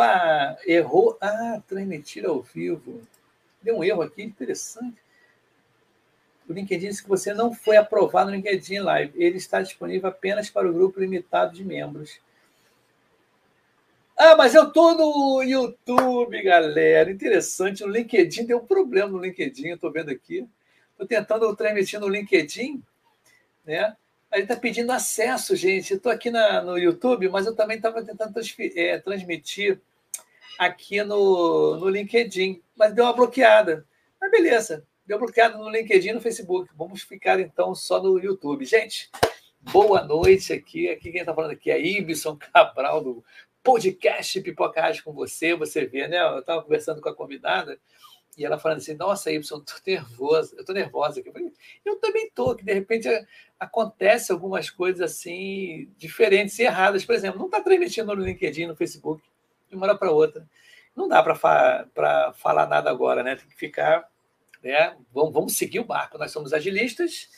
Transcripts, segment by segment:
Opa, errou. Ah, transmitir ao vivo. Deu um erro aqui, interessante. O LinkedIn disse que você não foi aprovado no LinkedIn Live. Ele está disponível apenas para o grupo limitado de membros. Ah, mas eu estou no YouTube, galera. Interessante. No LinkedIn deu um problema no LinkedIn, eu estou vendo aqui. Estou tentando transmitir no LinkedIn, né? Ele está pedindo acesso, gente. Estou aqui na, no YouTube, mas eu também estava tentando é, transmitir aqui no, no LinkedIn, mas deu uma bloqueada. Mas beleza, deu bloqueado no LinkedIn e no Facebook. Vamos ficar então só no YouTube. Gente, boa noite aqui. Aqui quem está falando aqui é Ibson Cabral, do podcast Pipocagem com você. Você vê, né? Eu estava conversando com a convidada e ela falando assim: Nossa, Y, estou nervosa, eu estou nervosa aqui. Eu, também estou, que de repente acontece algumas coisas assim diferentes e erradas. Por exemplo, não está transmitindo no LinkedIn, no Facebook, de uma hora para outra. Não dá para fa falar nada agora, né? Tem que ficar. Né? Vamos, vamos seguir o barco. Nós somos agilistas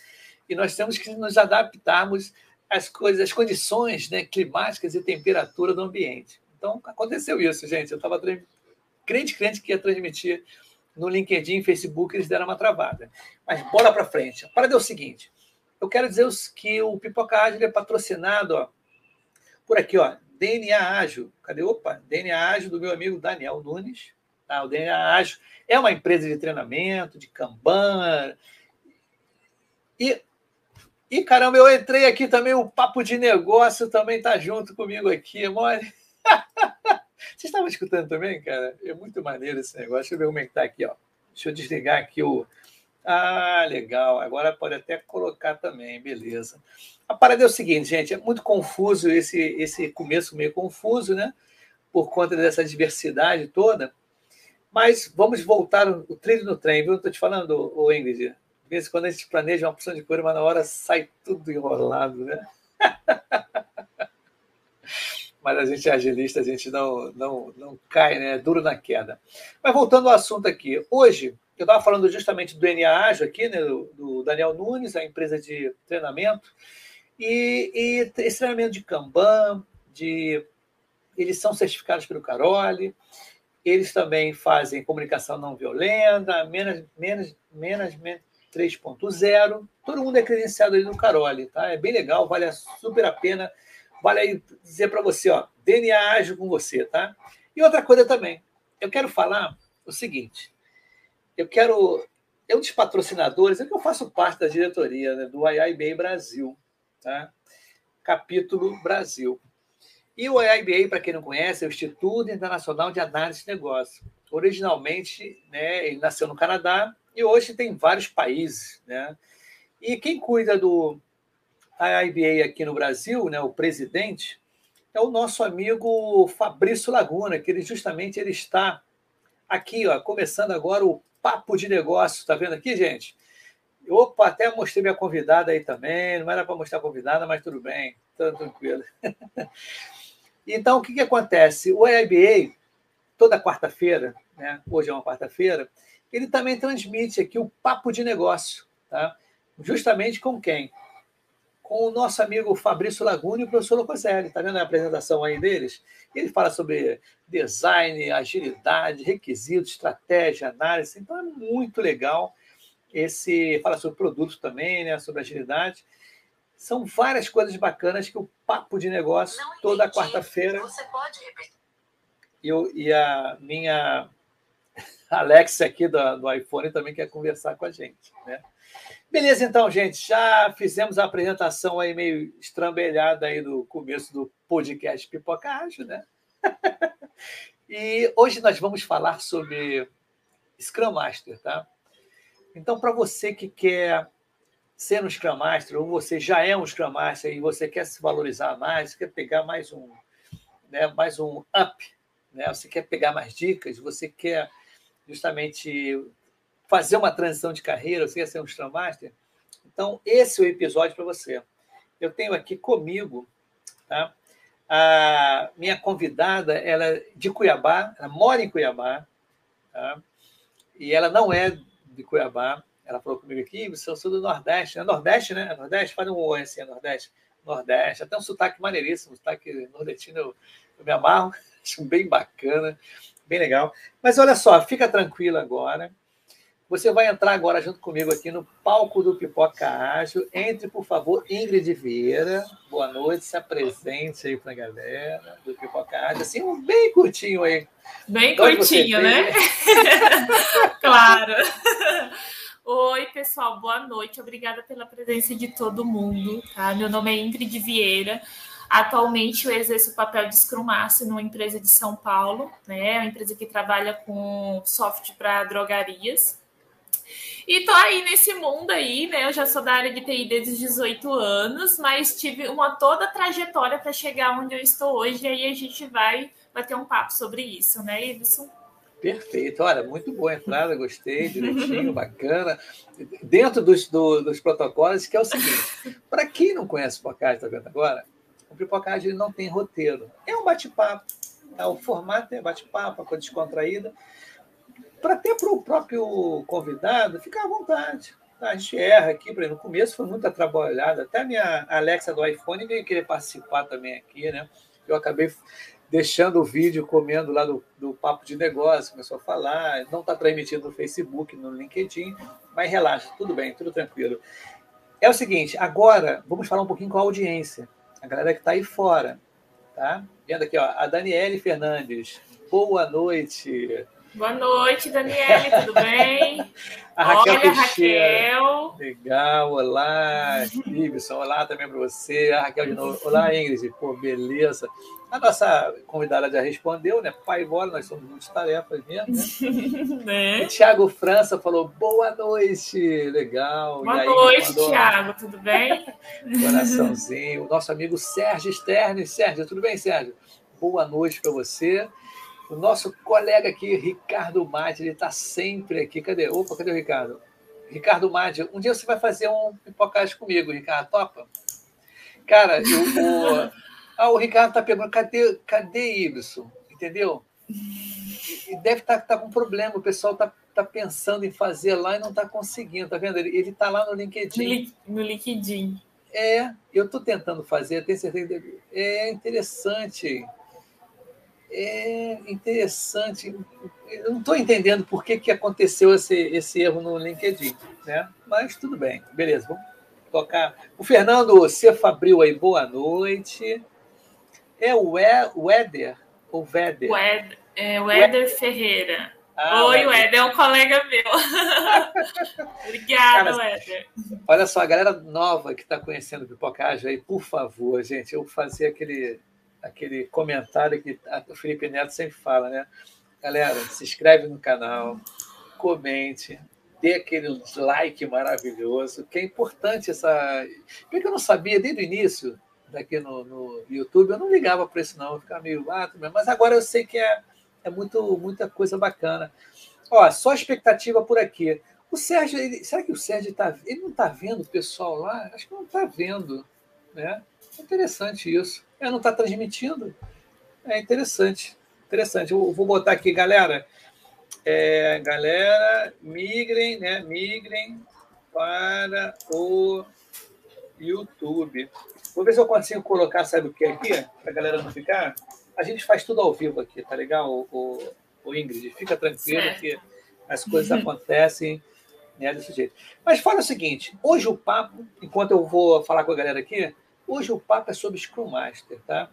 e nós temos que nos adaptarmos às coisas, às condições né, climáticas e temperatura do ambiente. Então, aconteceu isso, gente. Eu estava crente, crente que ia transmitir no LinkedIn, Facebook, eles deram uma travada. Mas bora para frente. Para é o seguinte, eu quero dizer que o Pipoca Ágil é patrocinado ó, por aqui, ó, DNA Ágil. Cadê? Opa, DNA Ágil do meu amigo Daniel Nunes. Tá? O DNA Ágil é uma empresa de treinamento, de Kanban. E, e caramba, eu entrei aqui também, o Papo de Negócio também está junto comigo aqui, mole. Vocês estavam escutando também, cara? É muito maneiro esse negócio. Deixa eu ver como é que está aqui, ó. Deixa eu desligar aqui o. Ah, legal. Agora pode até colocar também, beleza. A parada é o seguinte, gente, é muito confuso esse, esse começo meio confuso, né? Por conta dessa diversidade toda. Mas vamos voltar o trilho no trem, viu? Estou te falando, ô Ingrid. De vez em quando a gente planeja uma opção de coisa, mas na hora sai tudo enrolado, né? mas a gente é agilista, a gente não, não, não cai, né? É duro na queda. Mas voltando ao assunto aqui, hoje eu estava falando justamente do DNA Ágil aqui, né? do, Daniel Nunes, a empresa de treinamento, e, e esse treinamento de Kanban, de, eles são certificados pelo Carole, eles também fazem comunicação não violenta, menos, menos, menos 3.0, todo mundo é credenciado ali no Carole, tá? É bem legal, vale super a pena Vale aí dizer para você, ó, DNA ágil com você, tá? E outra coisa também, eu quero falar o seguinte, eu quero, eu dos patrocinadores, é que eu faço parte da diretoria né, do IIBA Brasil, tá? Capítulo Brasil. E o IIBA, para quem não conhece, é o Instituto Internacional de Análise de Negócio. Originalmente, né, ele nasceu no Canadá e hoje tem vários países, né? E quem cuida do a IBA aqui no Brasil, né, o presidente, é o nosso amigo Fabrício Laguna, que ele justamente ele está aqui, ó, começando agora o Papo de Negócio. Está vendo aqui, gente? Opa, até mostrei minha convidada aí também. Não era para mostrar convidada, mas tudo bem, tudo tranquilo. então, o que, que acontece? O IBA, toda quarta-feira, né, hoje é uma quarta-feira, ele também transmite aqui o Papo de Negócio. Tá? Justamente com quem? Com o nosso amigo Fabrício Laguna e o professor Locoselli. Está vendo a apresentação aí deles? Ele fala sobre design, agilidade, requisitos, estratégia, análise. Então é muito legal. Esse fala sobre produtos também, né? Sobre agilidade. São várias coisas bacanas que o papo de negócio toda quarta-feira. Você pode repetir? Eu e a minha Alexa aqui do, do iPhone também quer conversar com a gente, né? Beleza, então, gente, já fizemos a apresentação aí meio estrambelhada aí do começo do podcast Pipoca Ágil, né? e hoje nós vamos falar sobre Scrum Master, tá? Então, para você que quer ser um Scrum Master, ou você já é um Scrum Master e você quer se valorizar mais, quer pegar mais um, né, mais um up, né? Você quer pegar mais dicas, você quer justamente fazer uma transição de carreira, você quer ser um Scrum Master? Então, esse é o episódio para você. Eu tenho aqui comigo tá? a minha convidada, ela é de Cuiabá, ela mora em Cuiabá, tá? e ela não é de Cuiabá. Ela falou comigo aqui, você é do Nordeste, é Nordeste, né? É Nordeste? Faz um oi assim, é Nordeste. Nordeste, até um sotaque maneiríssimo, sotaque nordestino, eu, eu me amarro. Acho bem bacana, bem legal. Mas olha só, fica tranquilo agora. Você vai entrar agora junto comigo aqui no palco do Pipoca Ágil. Entre, por favor, Ingrid Vieira. Boa noite, se apresente aí para a galera do Pipoca Ágil. Assim, um bem curtinho aí. Bem curtinho, né? claro. Oi, pessoal, boa noite. Obrigada pela presença de todo mundo. Tá? Meu nome é Ingrid Vieira. Atualmente eu exerço o papel de Scrum Master numa empresa de São Paulo, né? Uma empresa que trabalha com software para drogarias. E tô aí nesse mundo aí, né? Eu já sou da área de TI desde os 18 anos, mas tive uma toda trajetória para chegar onde eu estou hoje, e aí a gente vai bater um papo sobre isso, né, Iveson? Perfeito, olha, muito boa entrada, gostei, direitinho, bacana. Dentro dos, do, dos protocolos, que é o seguinte: para quem não conhece o Pipocage, está vendo agora? O Pipocage ele não tem roteiro, é um bate-papo. Tá? O formato é bate-papo, coisa descontraída para até para o próprio convidado ficar à vontade. Tá? A gente erra aqui, no começo foi muito trabalhada, até a minha Alexa do iPhone veio querer participar também aqui, né? Eu acabei deixando o vídeo comendo lá do, do papo de negócio, começou a falar, não está transmitindo no Facebook, no LinkedIn, mas relaxa, tudo bem, tudo tranquilo. É o seguinte, agora vamos falar um pouquinho com a audiência, a galera que está aí fora, tá? Vendo aqui, ó, a Daniele Fernandes, boa noite. Boa noite, Daniele, tudo bem? A Raquel Olha, Raquel. Legal, olá, Ibson, olá também para você. A Raquel de novo. Olá, Ingrid, pô, beleza. A nossa convidada já respondeu, né? Pai e bola, nós somos muitas tarefas mesmo, né? né? Tiago França falou boa noite, legal. Boa aí, noite, mandou... Tiago, tudo bem? Coraçãozinho. O nosso amigo Sérgio Sternes. Sérgio, tudo bem, Sérgio? Boa noite para você. O nosso colega aqui, Ricardo Madi, ele está sempre aqui. Cadê? Opa, cadê o Ricardo? Ricardo Madi, um dia você vai fazer um pipocagem comigo, Ricardo, topa? Cara, eu, o, ah, o Ricardo está perguntando, cadê, cadê Ibson? Entendeu? E deve estar tá, tá com problema, o pessoal está tá pensando em fazer lá e não está conseguindo, tá vendo? Ele está lá no LinkedIn. No, no LinkedIn. É, eu estou tentando fazer, tenho certeza. É interessante é interessante. Eu não estou entendendo por que, que aconteceu esse, esse erro no LinkedIn, né? Mas tudo bem, beleza, vamos tocar. O Fernando C. Fabril aí, boa noite. É o Weder ou? Weder, é Weder Ferreira. Ah, Oi, Weder, é um colega meu. Obrigada, Weder. Olha só, a galera nova que está conhecendo o Pipocagem aí, por favor, gente, eu fazia aquele aquele comentário que o Felipe Neto sempre fala, né? Galera, se inscreve no canal, comente, dê aquele like maravilhoso, que é importante essa. Porque eu não sabia desde o início, daqui no, no YouTube, eu não ligava para isso, não, eu ficava meio ah, mas agora eu sei que é, é muito, muita coisa bacana. Ó, só expectativa por aqui. O Sérgio, ele, será que o Sérgio tá, ele não está vendo o pessoal lá? Acho que não está vendo, né? Interessante isso. É, não está transmitindo. É interessante. Interessante. Eu vou botar aqui, galera. É, galera, migrem, né? Migrem para o YouTube. Vou ver se eu consigo colocar, sabe o que aqui? Para a galera não ficar. A gente faz tudo ao vivo aqui, tá legal, o, o, o Ingrid? Fica tranquilo certo. que as coisas uhum. acontecem né, desse jeito. Mas fala o seguinte: hoje o papo, enquanto eu vou falar com a galera aqui, Hoje o papo é sobre Scrum Master, tá?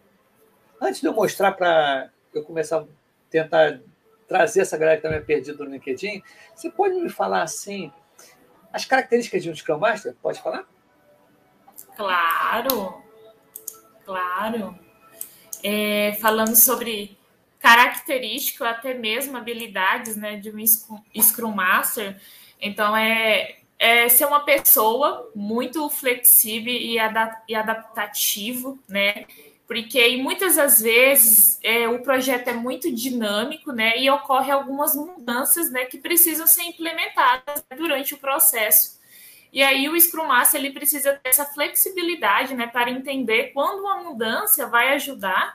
Antes de eu mostrar para eu começar a tentar trazer essa galera que está meio perdida no LinkedIn, você pode me falar assim as características de um Scrum Master? Pode falar? Claro, claro. É, falando sobre características, até mesmo habilidades né, de um Scrum Master, então é é ser uma pessoa muito flexível e, e adaptativo, né? Porque muitas das vezes é, o projeto é muito dinâmico, né? E ocorre algumas mudanças, né? Que precisam ser implementadas durante o processo. E aí o Scrum Master ele precisa ter essa flexibilidade, né? Para entender quando uma mudança vai ajudar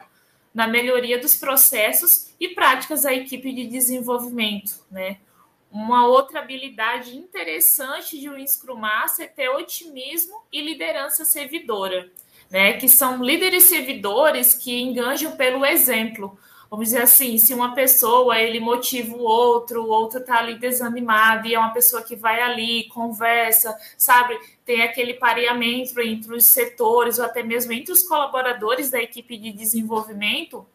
na melhoria dos processos e práticas da equipe de desenvolvimento, né? Uma outra habilidade interessante de um Scrum Master é ter otimismo e liderança servidora, né? Que são líderes servidores que enganjam pelo exemplo, Vamos dizer assim, se uma pessoa ele motiva o outro, o outro está ali desanimado e é uma pessoa que vai ali, conversa, sabe? Tem aquele pareamento entre os setores ou até mesmo entre os colaboradores da equipe de desenvolvimento.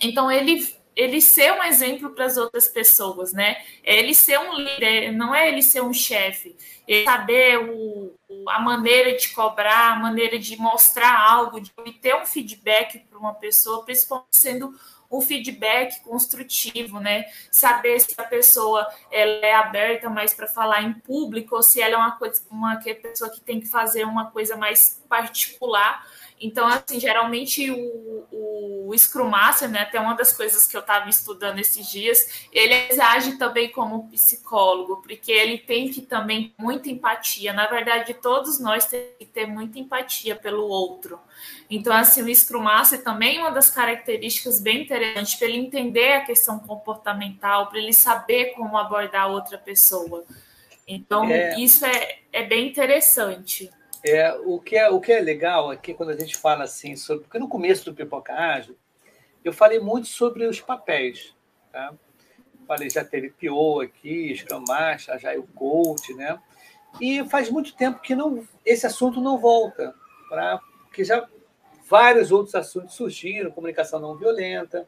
Então ele ele ser um exemplo para as outras pessoas, né? É ele ser um líder, não é ele ser um chefe. Ele saber o, a maneira de cobrar, a maneira de mostrar algo, de obter um feedback para uma pessoa, principalmente sendo um feedback construtivo, né? Saber se a pessoa ela é aberta mais para falar em público ou se ela é uma, coisa, uma pessoa que tem que fazer uma coisa mais particular então, assim, geralmente o, o Scrum Master, né, até uma das coisas que eu estava estudando esses dias, ele age também como psicólogo, porque ele tem que também muita empatia. Na verdade, todos nós temos que ter muita empatia pelo outro. Então, assim, o Scrum Master também é uma das características bem interessantes para ele entender a questão comportamental, para ele saber como abordar outra pessoa. Então, é... isso é, é bem interessante. É, o, que é, o que é legal aqui, quando a gente fala assim sobre. Porque no começo do Pipoca Ágil, eu falei muito sobre os papéis. Tá? Falei, já teve PO aqui, Scrum Master, Agile Coach, né? E faz muito tempo que não, esse assunto não volta, pra, porque já vários outros assuntos surgiram, comunicação não violenta,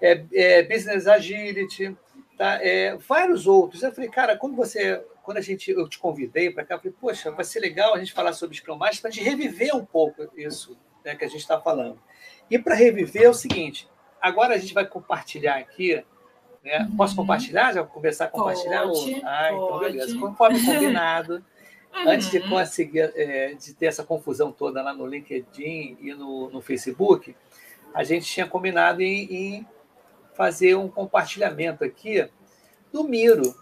é, é business agility, tá? É, vários outros. Eu falei, cara, quando você quando a gente, eu te convidei para cá, eu falei, poxa, vai ser legal a gente falar sobre Scrum Master para a gente reviver um pouco isso né, que a gente está falando. E para reviver é o seguinte, agora a gente vai compartilhar aqui, né? Uhum. Posso compartilhar? Já começar a compartilhar? Pode, ah, então beleza. Conforme combinado, uhum. antes de conseguir, é, de ter essa confusão toda lá no LinkedIn e no, no Facebook, a gente tinha combinado em, em fazer um compartilhamento aqui do Miro,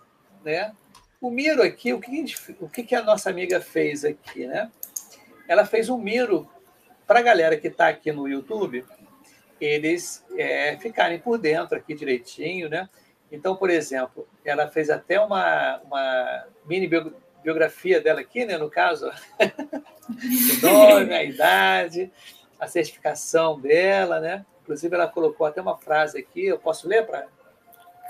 né? O Miro aqui, o que, o que a nossa amiga fez aqui, né? Ela fez um Miro para a galera que está aqui no YouTube, eles é, ficarem por dentro aqui direitinho, né? Então, por exemplo, ela fez até uma, uma mini biografia dela aqui, né? No caso, o nome, a idade, a certificação dela, né? Inclusive, ela colocou até uma frase aqui. Eu posso ler para?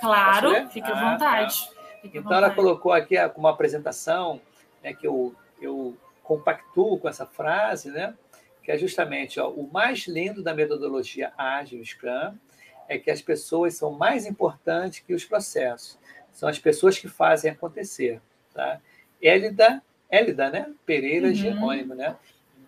Claro, fica à ah, vontade. Tá. Então, ela colocou aqui como apresentação, né, que eu, eu compactuo com essa frase, né, que é justamente ó, o mais lindo da metodologia ágil Scrum é que as pessoas são mais importantes que os processos. São as pessoas que fazem acontecer. Tá? Élida, Élida né? Pereira uhum. Jerônimo, né?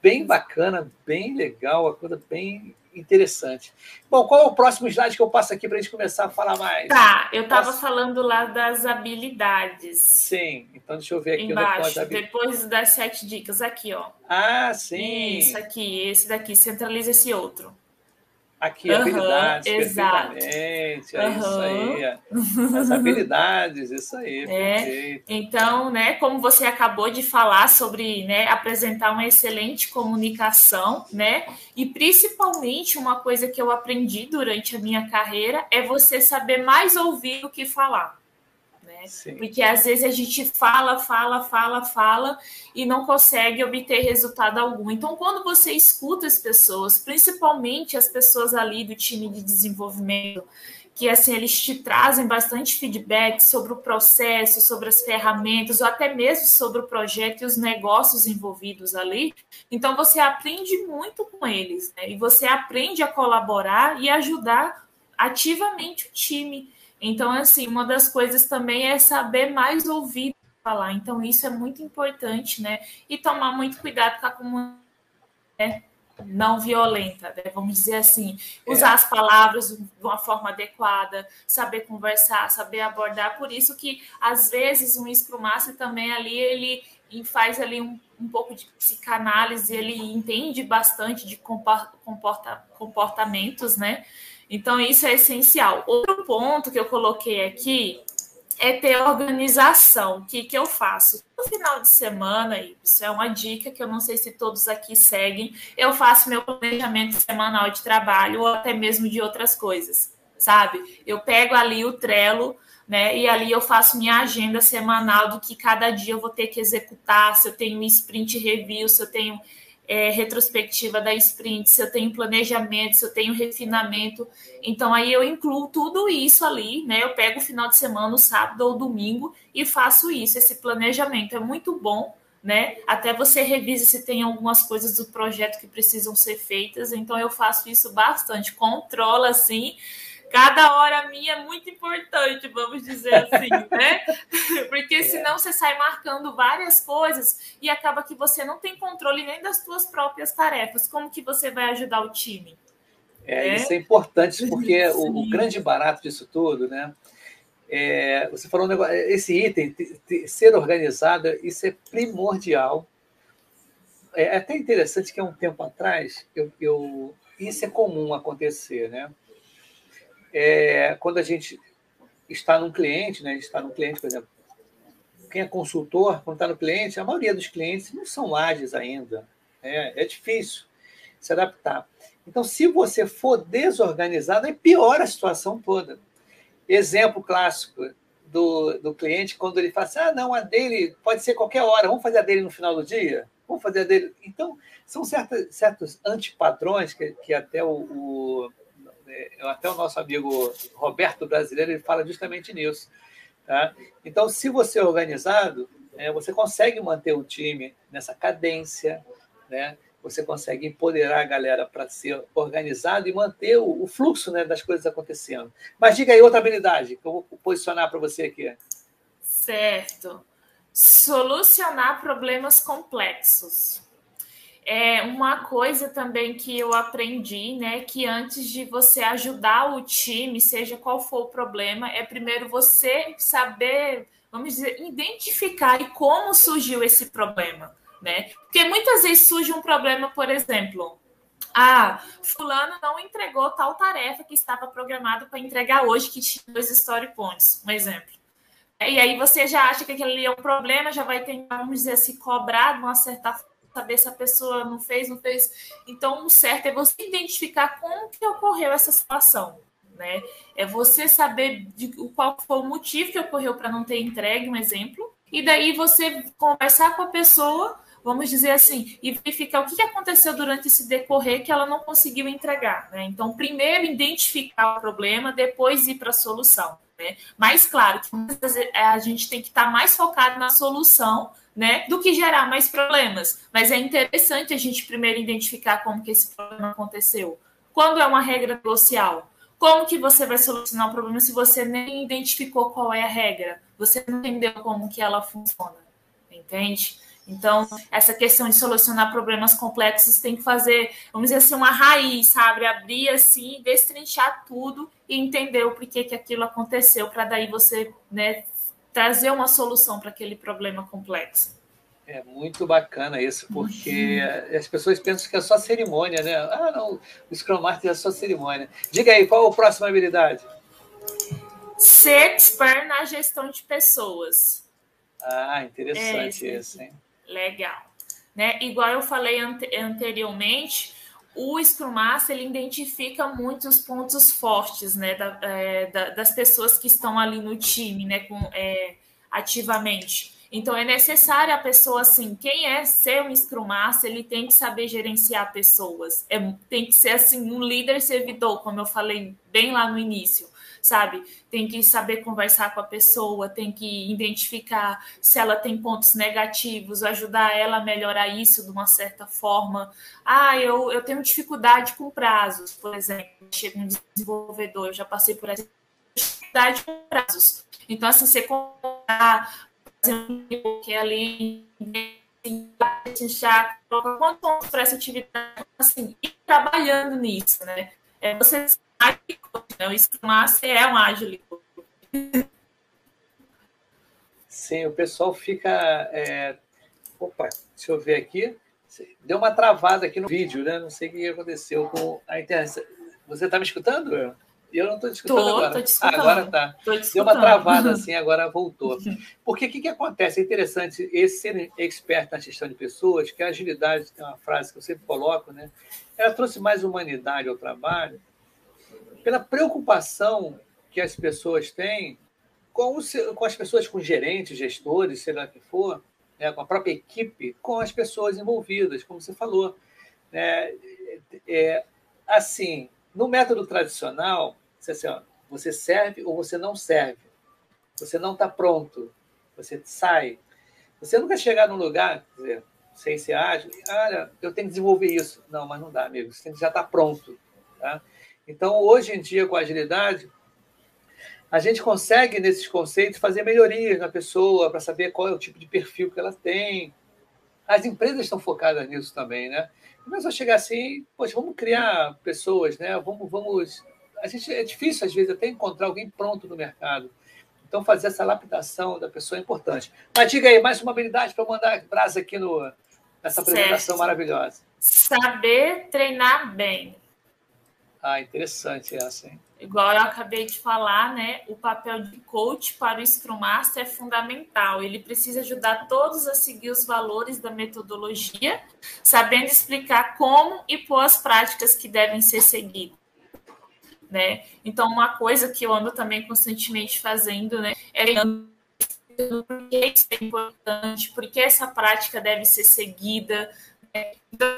Bem bacana, bem legal, a coisa bem interessante. Bom, qual é o próximo slide que eu passo aqui para a gente começar a falar mais? Tá, eu estava falando lá das habilidades. Sim, então deixa eu ver aqui. Embaixo, depois das sete dicas, aqui, ó. Ah, sim. Isso aqui, esse daqui, centraliza esse outro. Aqui, uhum, habilidades, exato. É uhum. isso aí. As habilidades, isso aí. É. Então, né, como você acabou de falar sobre né, apresentar uma excelente comunicação, né? E principalmente uma coisa que eu aprendi durante a minha carreira é você saber mais ouvir do que falar. Sim. Porque às vezes a gente fala, fala, fala, fala e não consegue obter resultado algum. Então, quando você escuta as pessoas, principalmente as pessoas ali do time de desenvolvimento, que assim eles te trazem bastante feedback sobre o processo, sobre as ferramentas, ou até mesmo sobre o projeto e os negócios envolvidos ali. Então você aprende muito com eles, né? E você aprende a colaborar e ajudar ativamente o time. Então, assim, uma das coisas também é saber mais ouvir falar. Então, isso é muito importante, né? E tomar muito cuidado com a comunidade né? não violenta, né? vamos dizer assim. Usar é. as palavras de uma forma adequada, saber conversar, saber abordar. Por isso que, às vezes, um Scrum Master também ali, ele faz ali um, um pouco de psicanálise, ele entende bastante de comporta, comportamentos, né? Então, isso é essencial. Outro ponto que eu coloquei aqui é ter organização. O que, que eu faço? No final de semana, isso é uma dica que eu não sei se todos aqui seguem, eu faço meu planejamento semanal de trabalho ou até mesmo de outras coisas, sabe? Eu pego ali o Trello, né? E ali eu faço minha agenda semanal do que cada dia eu vou ter que executar, se eu tenho sprint review, se eu tenho é, retrospectiva da sprint, se eu tenho planejamento, se eu tenho refinamento. Então, aí eu incluo tudo isso ali, né? Eu pego o final de semana, o sábado ou domingo, e faço isso, esse planejamento. É muito bom, né? Até você revisa se tem algumas coisas do projeto que precisam ser feitas. Então, eu faço isso bastante, controla assim cada hora minha é muito importante, vamos dizer assim, né? Porque é. senão você sai marcando várias coisas e acaba que você não tem controle nem das suas próprias tarefas. Como que você vai ajudar o time? É, é? isso é importante porque o, o, grande barato disso tudo, né? É, você falou um negócio, esse item, ser organizado, isso é primordial. É até interessante que há um tempo atrás, eu, eu, isso é comum acontecer, né? É, quando a gente está num cliente, né, está num cliente, por exemplo, quem é consultor, quando está no cliente, a maioria dos clientes não são ágeis ainda. Né? É difícil se adaptar. Então, se você for desorganizado, aí piora a situação toda. Exemplo clássico do, do cliente, quando ele fala assim, ah, não, a dele pode ser qualquer hora, vamos fazer a dele no final do dia? Vamos fazer a dele... Então, são certos, certos antipadrões que, que até o, o é, até o nosso amigo Roberto Brasileiro ele fala justamente nisso. Tá? Então, se você é organizado, é, você consegue manter o time nessa cadência, né? você consegue empoderar a galera para ser organizado e manter o, o fluxo né, das coisas acontecendo. Mas diga aí outra habilidade que eu vou posicionar para você aqui. Certo. Solucionar problemas complexos. É uma coisa também que eu aprendi, né, que antes de você ajudar o time, seja qual for o problema, é primeiro você saber, vamos dizer, identificar como surgiu esse problema, né? Porque muitas vezes surge um problema, por exemplo, ah, fulano não entregou tal tarefa que estava programado para entregar hoje, que tinha dois story points, um exemplo. E aí você já acha que aquele é um problema, já vai tentar, vamos dizer assim, cobrar de uma certa forma saber se a pessoa não fez, não fez. Então, o certo é você identificar como que ocorreu essa situação. Né? É você saber de qual foi o motivo que ocorreu para não ter entregue, um exemplo, e daí você conversar com a pessoa, vamos dizer assim, e verificar o que aconteceu durante esse decorrer que ela não conseguiu entregar. Né? Então, primeiro identificar o problema, depois ir para a solução. Né? Mas, claro, que a gente tem que estar mais focado na solução né, do que gerar mais problemas. Mas é interessante a gente primeiro identificar como que esse problema aconteceu. Quando é uma regra negocial, como que você vai solucionar o problema se você nem identificou qual é a regra? Você não entendeu como que ela funciona, entende? Então, essa questão de solucionar problemas complexos tem que fazer, vamos dizer assim, uma raiz, sabe? Abrir assim, destrinchar tudo e entender o porquê que aquilo aconteceu, para daí você né, trazer uma solução para aquele problema complexo. É muito bacana isso, porque uhum. as pessoas pensam que é só cerimônia, né? Ah, não, o Scrum Master é só cerimônia. Diga aí, qual a próxima habilidade? Ser expert na gestão de pessoas. Ah, interessante é, isso, hein? Legal. Né? Igual eu falei anteriormente, o Scrum Master ele identifica muitos pontos fortes né, da, é, da, das pessoas que estão ali no time né, com, é, ativamente. Então é necessário a pessoa assim, quem é ser um Scrum Master, ele tem que saber gerenciar pessoas. É, tem que ser assim um líder servidor, como eu falei bem lá no início sabe? Tem que saber conversar com a pessoa, tem que identificar se ela tem pontos negativos, ajudar ela a melhorar isso de uma certa forma. Ah, eu, eu tenho dificuldade com prazos, por exemplo, chega um desenvolvedor, eu já passei por essa dificuldade com prazos. Então, assim, você contar, fazer um que ali já coloca quanto para essa atividade, assim, e trabalhando nisso, né? É você né? O Scrum Master é um ágil Sim, o pessoal fica. É... Opa, deixa eu ver aqui. Deu uma travada aqui no vídeo, né? Não sei o que aconteceu com a internet. Você está me escutando? Eu não estou te escutando tô, agora. Tô te escutando. Ah, agora tá. Deu uma travada assim, agora voltou. Porque o que, que acontece? É interessante esse ser expert na gestão de pessoas, que a agilidade tem uma frase que eu sempre coloco, né? Ela trouxe mais humanidade ao trabalho pela preocupação que as pessoas têm com, o, com as pessoas, com gerentes, gestores, sei lá que for, né, com a própria equipe, com as pessoas envolvidas, como você falou. Né? É, assim, no método tradicional, você, assim, ó, você serve ou você não serve. Você não está pronto. Você sai. Você nunca chegar num lugar, dizer, sem ser ágil, olha, eu tenho que desenvolver isso. Não, mas não dá, amigo. Você já estar tá pronto. Tá? Então, hoje em dia, com agilidade, a gente consegue, nesses conceitos, fazer melhorias na pessoa para saber qual é o tipo de perfil que ela tem. As empresas estão focadas nisso também, né? Não é só chegar assim, poxa, vamos criar pessoas, né? Vamos, vamos. A gente é difícil às vezes até encontrar alguém pronto no mercado. Então fazer essa lapidação da pessoa é importante. Mas diga aí mais uma habilidade para mandar brasa aqui no nessa apresentação certo. maravilhosa. Saber treinar bem. Ah, interessante essa, hein? igual eu acabei de falar, né, o papel de coach para o Scrum Master é fundamental. Ele precisa ajudar todos a seguir os valores da metodologia, sabendo explicar como e pôr as práticas que devem ser seguidas. Né? Então, uma coisa que eu ando também constantemente fazendo, né, é por que isso é importante, por que essa prática deve ser seguida. Né? Então,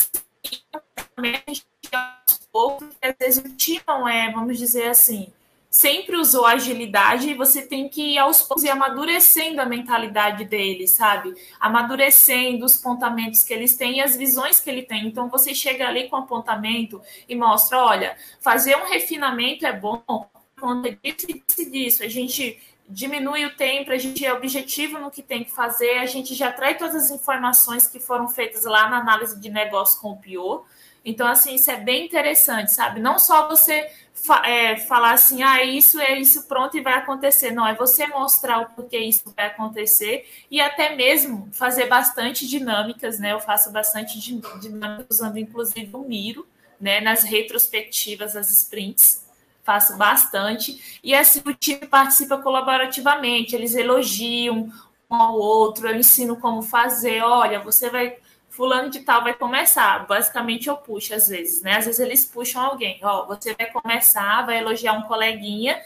pouco, que às vezes o time não é, vamos dizer assim, sempre usou agilidade e você tem que ir aos poucos e amadurecendo a mentalidade deles, sabe? Amadurecendo os pontamentos que eles têm e as visões que ele tem. Então você chega ali com apontamento e mostra, olha, fazer um refinamento é bom por conta disso e disso. A gente diminui o tempo, a gente é objetivo no que tem que fazer, a gente já traz todas as informações que foram feitas lá na análise de negócio com o PIO, então, assim, isso é bem interessante, sabe? Não só você é, falar assim, ah, isso é isso, pronto, e vai acontecer. Não, é você mostrar o porquê isso vai acontecer e até mesmo fazer bastante dinâmicas, né? Eu faço bastante dinâmicas usando, inclusive, o Miro, né? Nas retrospectivas das sprints. Faço bastante. E assim, o time participa colaborativamente, eles elogiam um ao outro, eu ensino como fazer. Olha, você vai fulano de tal vai começar. Basicamente eu puxo às vezes, né? Às vezes eles puxam alguém. Ó, você vai começar, vai elogiar um coleguinha.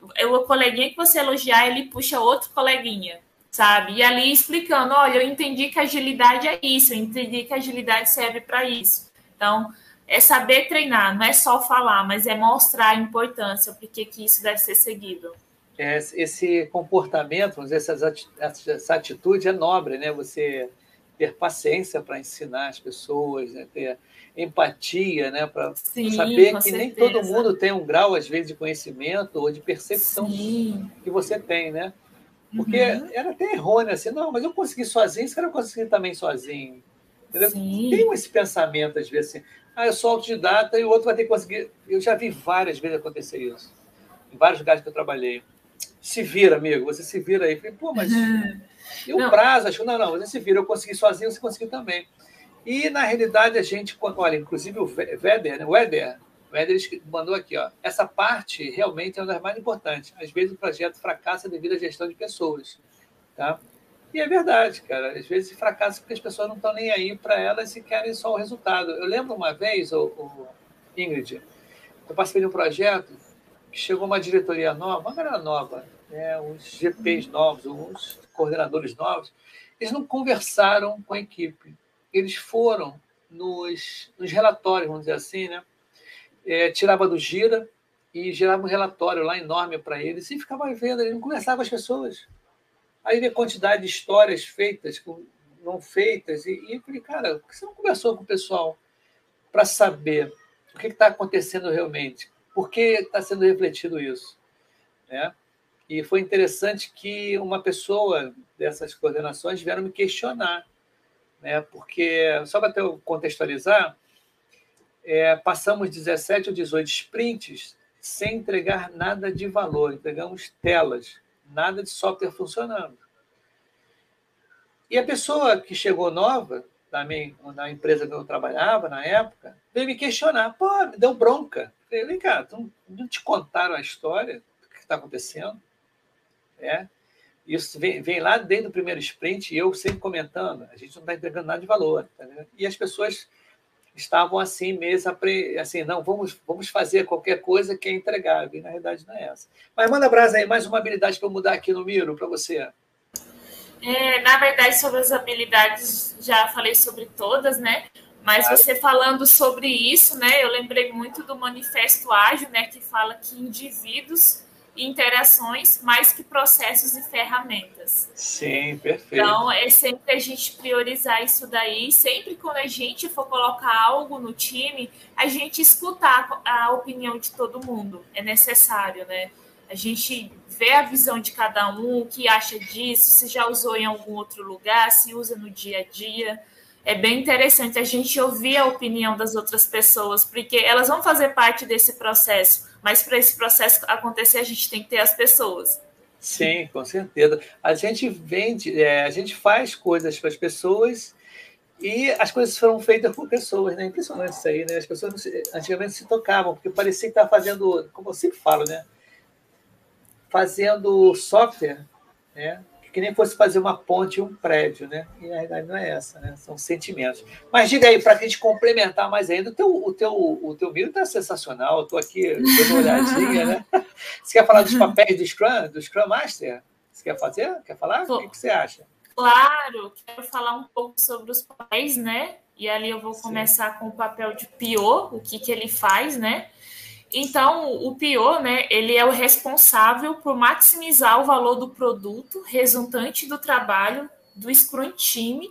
O coleguinha que você elogiar, ele puxa outro coleguinha, sabe? E ali explicando, olha, eu entendi que agilidade é isso, eu entendi que agilidade serve para isso. Então, é saber treinar, não é só falar, mas é mostrar a importância, porque que isso deve ser seguido. Esse comportamento, essa atitude é nobre, né? Você ter paciência para ensinar as pessoas, né? ter empatia, né? para saber que certeza. nem todo mundo tem um grau, às vezes, de conhecimento ou de percepção Sim. que você tem, né? Porque uhum. era até errôneo assim, não, mas eu consegui sozinho, esse cara conseguir também sozinho. Tem esse pensamento, às vezes, assim, ah, eu sou autodidata e o outro vai ter que conseguir. Eu já vi várias vezes acontecer isso, em vários lugares que eu trabalhei. Se vira, amigo, você se vira aí. falei, pô, mas uhum. E o não. prazo, acho que não, não, você se vira, eu consegui sozinho, você conseguiu também. E, na realidade, a gente, olha, inclusive o Weber, né? o Weber, o Weber mandou aqui, ó, essa parte realmente é uma das mais importantes. Às vezes o projeto fracassa devido à gestão de pessoas, tá? E é verdade, cara. Às vezes fracassa porque as pessoas não estão nem aí para elas e querem só o resultado. Eu lembro uma vez, o, o Ingrid, eu participei de um projeto que chegou uma diretoria nova, uma galera nova, né, uns GPs novos, uns coordenadores novos, eles não conversaram com a equipe. Eles foram nos, nos relatórios, vamos dizer assim, né? É, tirava do gira e gerava um relatório lá enorme para eles e ficava vendo, ele não conversava com as pessoas. Aí vê a quantidade de histórias feitas, não feitas, e, e eu falei, cara, por que você não conversou com o pessoal para saber o que está acontecendo realmente? Por que está sendo refletido isso? Né? E foi interessante que uma pessoa dessas coordenações vieram me questionar, né? porque, só para contextualizar, é, passamos 17 ou 18 sprints sem entregar nada de valor, entregamos telas, nada de software funcionando. E a pessoa que chegou nova, na, minha, na empresa que eu trabalhava na época, veio me questionar, pô, me deu bronca. Falei, vem cá, não te contaram a história do que está acontecendo? É. Isso vem, vem lá desde o primeiro sprint e eu sempre comentando, a gente não está entregando nada de valor. Tá e as pessoas estavam assim mesmo, assim, não, vamos, vamos fazer qualquer coisa que é entregável. E na realidade não é essa. Mas manda brasa aí, mais uma habilidade para mudar aqui no Miro para você. É, na verdade, sobre as habilidades, já falei sobre todas, né? Mas você falando sobre isso, né? Eu lembrei muito do Manifesto Ágil, né? Que fala que indivíduos interações mais que processos e ferramentas. Sim, perfeito. Então, é sempre a gente priorizar isso daí. Sempre quando a gente for colocar algo no time, a gente escutar a opinião de todo mundo. É necessário, né? A gente vê a visão de cada um, o que acha disso, se já usou em algum outro lugar, se usa no dia a dia. É bem interessante a gente ouvir a opinião das outras pessoas, porque elas vão fazer parte desse processo, mas para esse processo acontecer, a gente tem que ter as pessoas. Sim, com certeza. A gente vende, é, a gente faz coisas para as pessoas e as coisas foram feitas por pessoas, né? Impressionante isso aí, né? As pessoas antigamente se tocavam, porque parecia que estava fazendo, como eu sempre falo, né? fazendo software, né? Que nem fosse fazer uma ponte e um prédio, né? E a realidade não é essa, né? São sentimentos. Mas diga aí, para a gente complementar mais ainda, o teu, o teu, o teu vídeo está sensacional. Estou aqui dando uma olhadinha, né? Você quer falar dos papéis do Scrum, do Scrum Master? Você quer fazer? Quer falar? O que, que você acha? Claro, quero falar um pouco sobre os papéis, né? E ali eu vou começar Sim. com o papel de PO, o que, que ele faz, né? Então, o PO, né, ele é o responsável por maximizar o valor do produto resultante do trabalho do Scrum Team.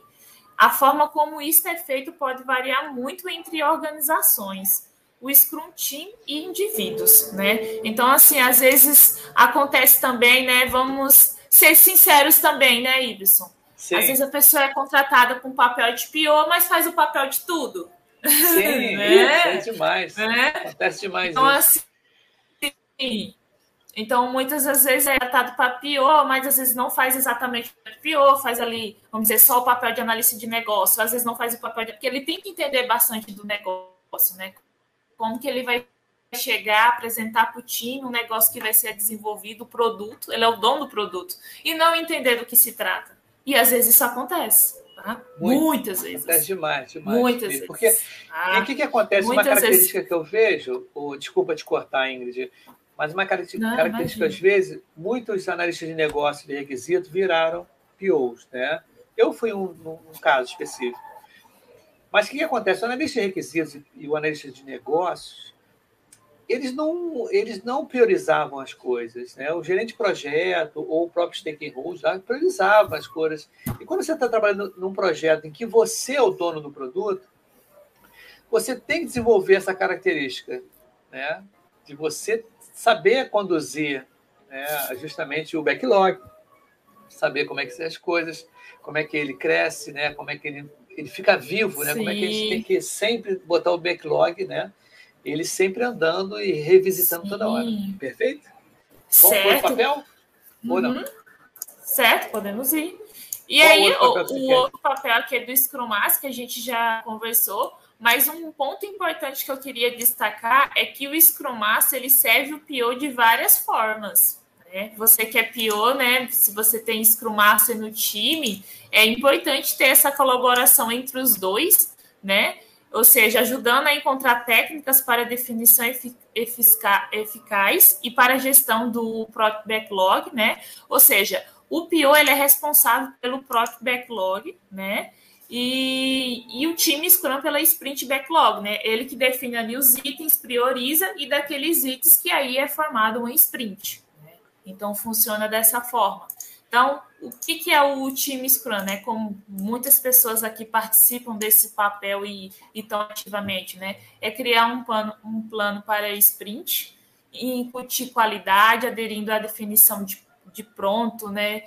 A forma como isso é feito pode variar muito entre organizações, o Scrum Team e indivíduos, né? Então, assim, às vezes acontece também, né? Vamos ser sinceros também, né, Ibson? Sim. Às vezes a pessoa é contratada com papel de PO, mas faz o papel de tudo. Sim, né? é demais. É? Acontece demais então, isso. Assim, então, muitas das vezes é tratado para pior, mas às vezes não faz exatamente pior, faz ali, vamos dizer, só o papel de analista de negócio, às vezes não faz o papel de. Porque ele tem que entender bastante do negócio, né? Como que ele vai chegar, apresentar para o time um negócio que vai ser desenvolvido, o produto, ele é o dono do produto, e não entender do que se trata. E às vezes isso acontece. Tá? Muitas vezes. Acontece demais, demais. Muitas vezes. Porque ah, o que, que acontece? Uma característica vezes. que eu vejo, ou, desculpa te cortar, Ingrid, mas uma característica, Não, característica às vezes, muitos analistas de negócio de requisito viraram POs. Né? Eu fui um, um caso específico. Mas o que, que acontece? O analista de requisitos e o analista de negócios, eles não, eles não priorizavam as coisas. Né? O gerente de projeto ou o próprio stakeholder priorizavam as coisas. E quando você está trabalhando num projeto em que você é o dono do produto, você tem que desenvolver essa característica né? de você saber conduzir né? justamente o backlog, saber como é que são as coisas, como é que ele cresce, né? como é que ele, ele fica vivo, né? como é que a gente tem que sempre botar o backlog, né? Ele sempre andando e revisitando Sim. toda hora. Perfeito? Certo. Vamos papel? Uhum. Ou não? Uhum. Certo, podemos ir. E Qual aí, outro o, o outro papel aqui é do Scrum Master, que a gente já conversou, mas um ponto importante que eu queria destacar é que o Scrum Master ele serve o PO de várias formas. Né? Você que é PO, né? Se você tem Scrum Master no time, é importante ter essa colaboração entre os dois, né? Ou seja, ajudando a encontrar técnicas para definição eficaz e para a gestão do próprio backlog, né? Ou seja, o PO ele é responsável pelo próprio backlog, né? E, e o time Scrum pela sprint backlog, né? Ele que define ali os itens, prioriza e daqueles itens que aí é formado uma sprint. Né? Então funciona dessa forma. Então, o que, que é o time Scrum, né? Como muitas pessoas aqui participam desse papel e estão ativamente, né? É criar um plano, um plano para sprint, incutir qualidade, aderindo à definição de, de pronto, né?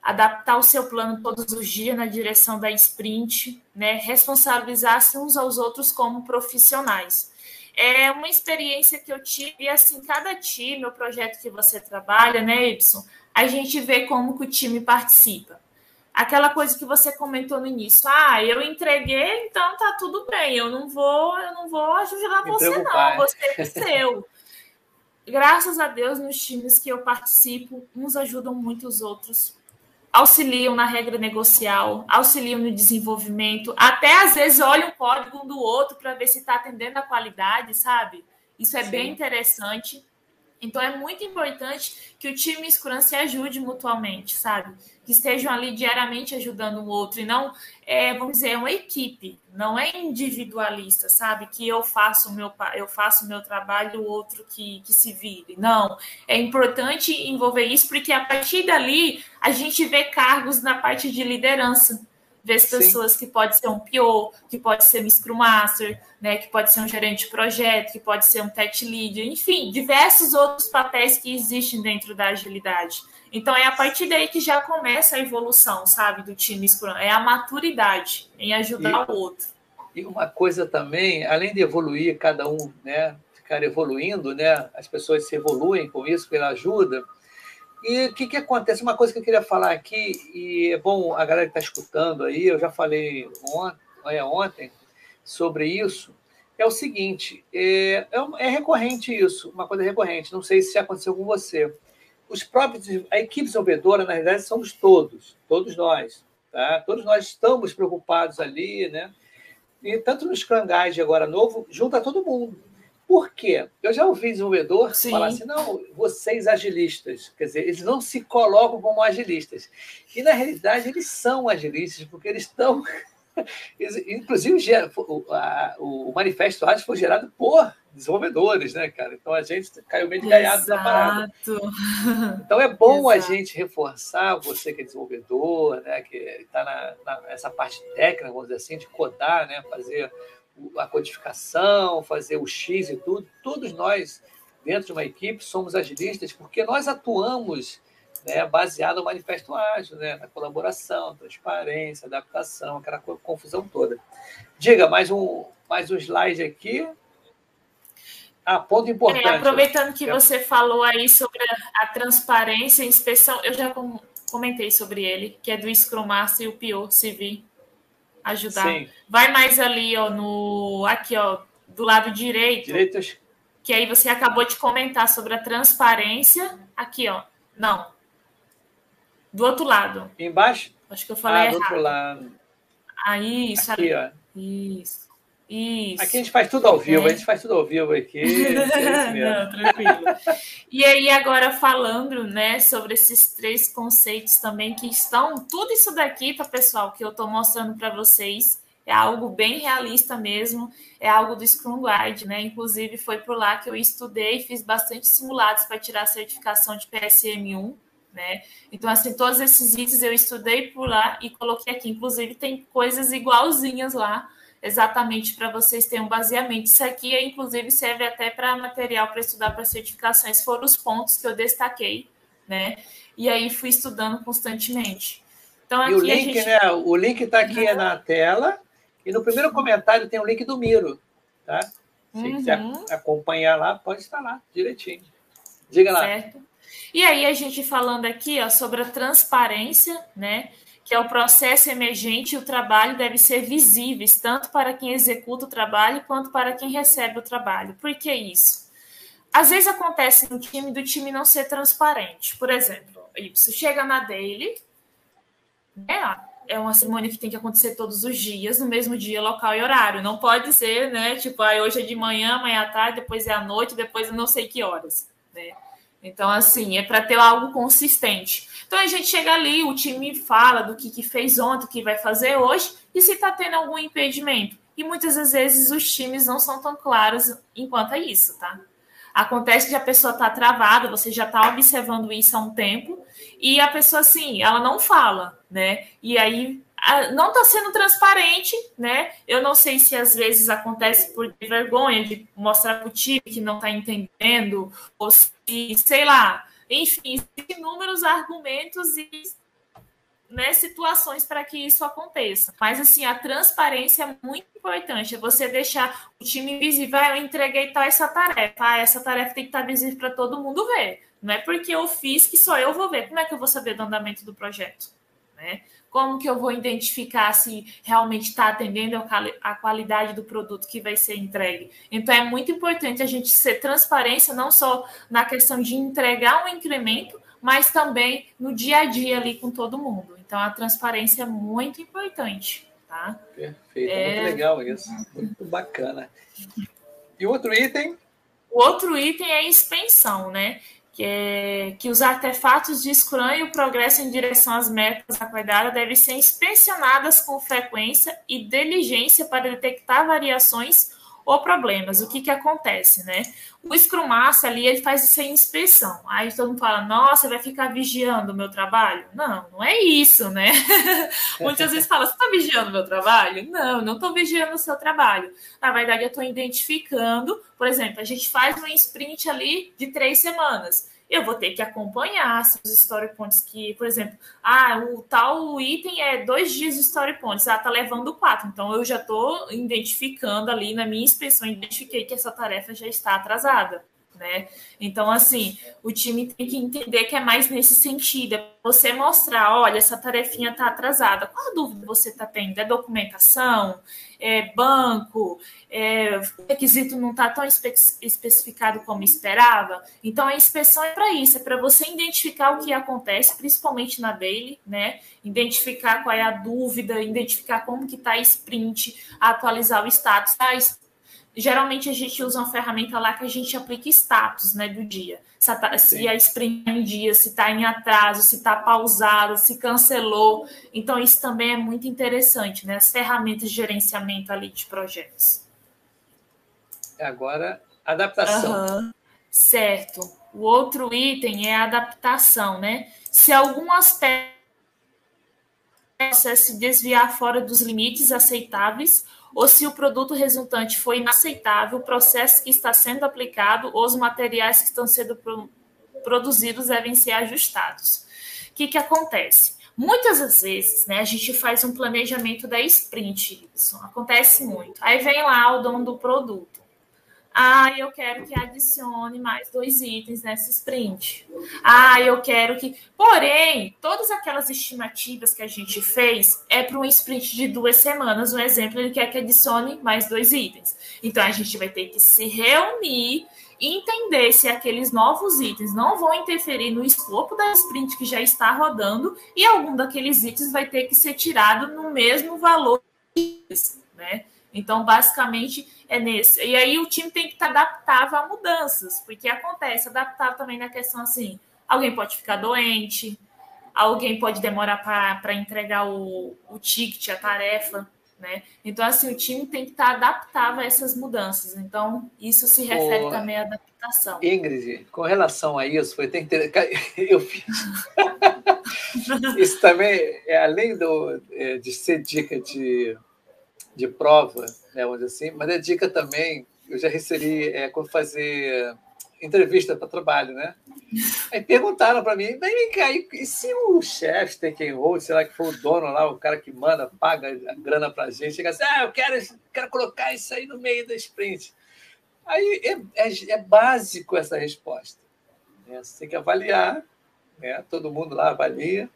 Adaptar o seu plano todos os dias na direção da sprint, né? Responsabilizar-se uns aos outros como profissionais. É uma experiência que eu tive, e assim, cada time, o projeto que você trabalha, né, Y, a gente vê como que o time participa. Aquela coisa que você comentou no início, ah, eu entreguei, então tá tudo bem, eu não vou, eu não vou ajudar você não, você é seu. Graças a Deus, nos times que eu participo, uns ajudam muito os outros, auxiliam na regra negocial, auxiliam no desenvolvimento, até às vezes olham o código um do outro para ver se está atendendo a qualidade, sabe? Isso é Sim. bem interessante. Então é muito importante que o time Scrum se ajude mutuamente, sabe? Que estejam ali diariamente ajudando um outro e não, é, vamos dizer, é uma equipe, não é individualista, sabe? Que eu faço o meu, eu faço o meu trabalho, o outro que, que se vire. Não, é importante envolver isso porque a partir dali a gente vê cargos na parte de liderança ver as pessoas Sim. que pode ser um PO, que pode ser um Scrum Master, né, que pode ser um gerente de projeto, que pode ser um tech lead, enfim, diversos outros papéis que existem dentro da agilidade. Então é a partir daí que já começa a evolução, sabe, do time Scrum, é a maturidade em ajudar e, o outro. E uma coisa também, além de evoluir cada um, né, ficar evoluindo, né, as pessoas se evoluem com isso pela ajuda, e o que, que acontece? Uma coisa que eu queria falar aqui, e é bom a galera que está escutando aí, eu já falei ontem, é, ontem sobre isso, é o seguinte: é, é, é, recorrente isso, uma coisa recorrente, não sei se aconteceu com você. Os próprios, a equipe desenvolvedora, na realidade, somos todos, todos nós. Tá? Todos nós estamos preocupados ali, né? E tanto no Scrum Guide agora novo, junta todo mundo. Por quê? Eu já ouvi desenvolvedor Sim. falar assim, não, vocês agilistas, quer dizer, eles não se colocam como agilistas. E, na realidade, eles são agilistas, porque eles estão... Inclusive, o, manifesto ágil foi gerado por desenvolvedores, né, cara? Então, a gente caiu meio de gaiado da parada. Então, é bom Exato. a gente reforçar, você que é desenvolvedor, né, que está nessa parte técnica, vamos dizer assim, de codar, né, fazer a codificação, fazer o X e tudo, todos nós, dentro de uma equipe, somos agilistas porque nós atuamos né, baseado no manifesto ágil, né, na colaboração, transparência, adaptação, aquela confusão toda. Diga, mais um, mais um slide aqui. Ah, ponto importante. É, aproveitando que é. você falou aí sobre a, a transparência e inspeção, eu já comentei sobre ele, que é do Scrum Master e o Pio CV ajudar. Sim. Vai mais ali, ó, no aqui, ó, do lado direito. Direitos. Que aí você acabou de comentar sobre a transparência. Aqui, ó. Não. Do outro lado. Embaixo? Acho que eu falei ah, errado. do outro lado. Aí, isso aqui, ali. ó. Isso. Isso. Aqui a gente faz tudo ao vivo, é. a gente faz tudo ao vivo aqui. É Não, tranquilo. E aí, agora falando né, sobre esses três conceitos também que estão, tudo isso daqui, tá, pessoal, que eu estou mostrando para vocês, é algo bem realista mesmo, é algo do Scrum Guide, né? Inclusive, foi por lá que eu estudei, fiz bastante simulados para tirar a certificação de PSM1. Né? Então, assim, todos esses itens eu estudei por lá e coloquei aqui. Inclusive, tem coisas igualzinhas lá exatamente para vocês terem um baseamento. Isso aqui, inclusive, serve até para material para estudar para certificações, foram os pontos que eu destaquei, né? E aí fui estudando constantemente. Então, aqui e o link, gente... né? O link está aqui uhum. na tela, e no primeiro comentário tem o link do Miro, tá? Se uhum. quiser acompanhar lá, pode estar lá, direitinho. Diga lá. Certo. E aí, a gente falando aqui ó, sobre a transparência, né? Que é o processo emergente e o trabalho devem ser visíveis, tanto para quem executa o trabalho quanto para quem recebe o trabalho. Por que isso? Às vezes acontece no time do time não ser transparente. Por exemplo, isso chega na daily, né? É uma cerimônia que tem que acontecer todos os dias, no mesmo dia, local e horário. Não pode ser, né? Tipo, ah, hoje é de manhã, amanhã à tarde, depois é à noite, depois eu não sei que horas, né? Então, assim, é para ter algo consistente. Então, a gente chega ali, o time fala do que, que fez ontem, o que vai fazer hoje, e se está tendo algum impedimento. E muitas das vezes os times não são tão claros enquanto é isso, tá? Acontece que a pessoa está travada, você já está observando isso há um tempo, e a pessoa, assim, ela não fala, né? E aí não está sendo transparente, né? Eu não sei se às vezes acontece por vergonha de mostrar para o time que não está entendendo, ou se, sei lá, enfim, inúmeros argumentos e né, situações para que isso aconteça. Mas assim, a transparência é muito importante. É você deixar o time visível. Ah, eu entreguei tal essa tarefa. Ah, essa tarefa tem que estar visível para todo mundo ver. Não é porque eu fiz que só eu vou ver. Como é que eu vou saber do andamento do projeto? Né? Como que eu vou identificar se realmente está atendendo a qualidade do produto que vai ser entregue? Então é muito importante a gente ser transparência, não só na questão de entregar um incremento, mas também no dia a dia ali com todo mundo. Então a transparência é muito importante. Tá? Perfeito, é... muito legal isso, muito bacana. E outro item? O outro item é a inspeção, né? Que, é, que os artefatos de Scrum e o progresso em direção às metas acordadas devem ser inspecionadas com frequência e diligência para detectar variações ou problemas. O que, que acontece, né? O Scrum Master ali, ele faz essa inspeção. Aí todo mundo fala, nossa, vai ficar vigiando o meu trabalho? Não, não é isso, né? Muitas vezes fala, você está vigiando o meu trabalho? Não, não estou vigiando o seu trabalho. Na verdade, eu estou identificando, por exemplo, a gente faz um sprint ali de três semanas eu vou ter que acompanhar se os story points que, por exemplo, ah, o tal item é dois dias de story points, ah, tá levando quatro. Então eu já estou identificando ali na minha inspeção, identifiquei que essa tarefa já está atrasada né? Então, assim, o time tem que entender que é mais nesse sentido, é você mostrar, olha, essa tarefinha está atrasada. Qual dúvida você está tendo? É documentação? É banco? É, o requisito não está tão espe especificado como esperava? Então, a inspeção é para isso, é para você identificar o que acontece, principalmente na daily, né? Identificar qual é a dúvida, identificar como que está a sprint, atualizar o status. Ah, geralmente a gente usa uma ferramenta lá que a gente aplica status né, do dia. Se a, se a sprint em dia, se está em atraso, se está pausado, se cancelou. Então, isso também é muito interessante, né? As ferramentas de gerenciamento ali de projetos. Agora, adaptação. Uhum. Certo. O outro item é a adaptação, né? Se algum aspecto se desviar fora dos limites aceitáveis ou se o produto resultante foi inaceitável, o processo que está sendo aplicado ou os materiais que estão sendo produzidos devem ser ajustados. O que, que acontece? Muitas das vezes, né, a gente faz um planejamento da sprint, isso acontece muito. Aí vem lá o dono do produto. Ah, eu quero que adicione mais dois itens nessa sprint. Ah, eu quero que. Porém, todas aquelas estimativas que a gente fez é para um sprint de duas semanas. Um exemplo, ele quer que adicione mais dois itens. Então, a gente vai ter que se reunir entender se aqueles novos itens não vão interferir no escopo da sprint que já está rodando e algum daqueles itens vai ter que ser tirado no mesmo valor, né? Então, basicamente, é nesse. E aí o time tem que estar adaptável a mudanças, porque acontece, adaptável também na questão assim, alguém pode ficar doente, alguém pode demorar para entregar o, o ticket, a tarefa, né? Então, assim, o time tem que estar adaptável a essas mudanças. Então, isso se refere também à adaptação. Ingrid, com relação a isso, foi tem que ter... eu fiz. isso também, é, além do, é, de ser dica de de prova, né, dizer assim, mas é dica também, eu já recebi é, quando fazer entrevista para trabalho, né? Aí perguntaram para mim, vem cá, e se o chefe tem quem hold, sei lá, que for o dono lá, o cara que manda, paga a grana para a gente, chega assim, ah, eu quero, quero colocar isso aí no meio da sprint. Aí é, é, é básico essa resposta. Né? Você tem que avaliar, né? todo mundo lá avalia,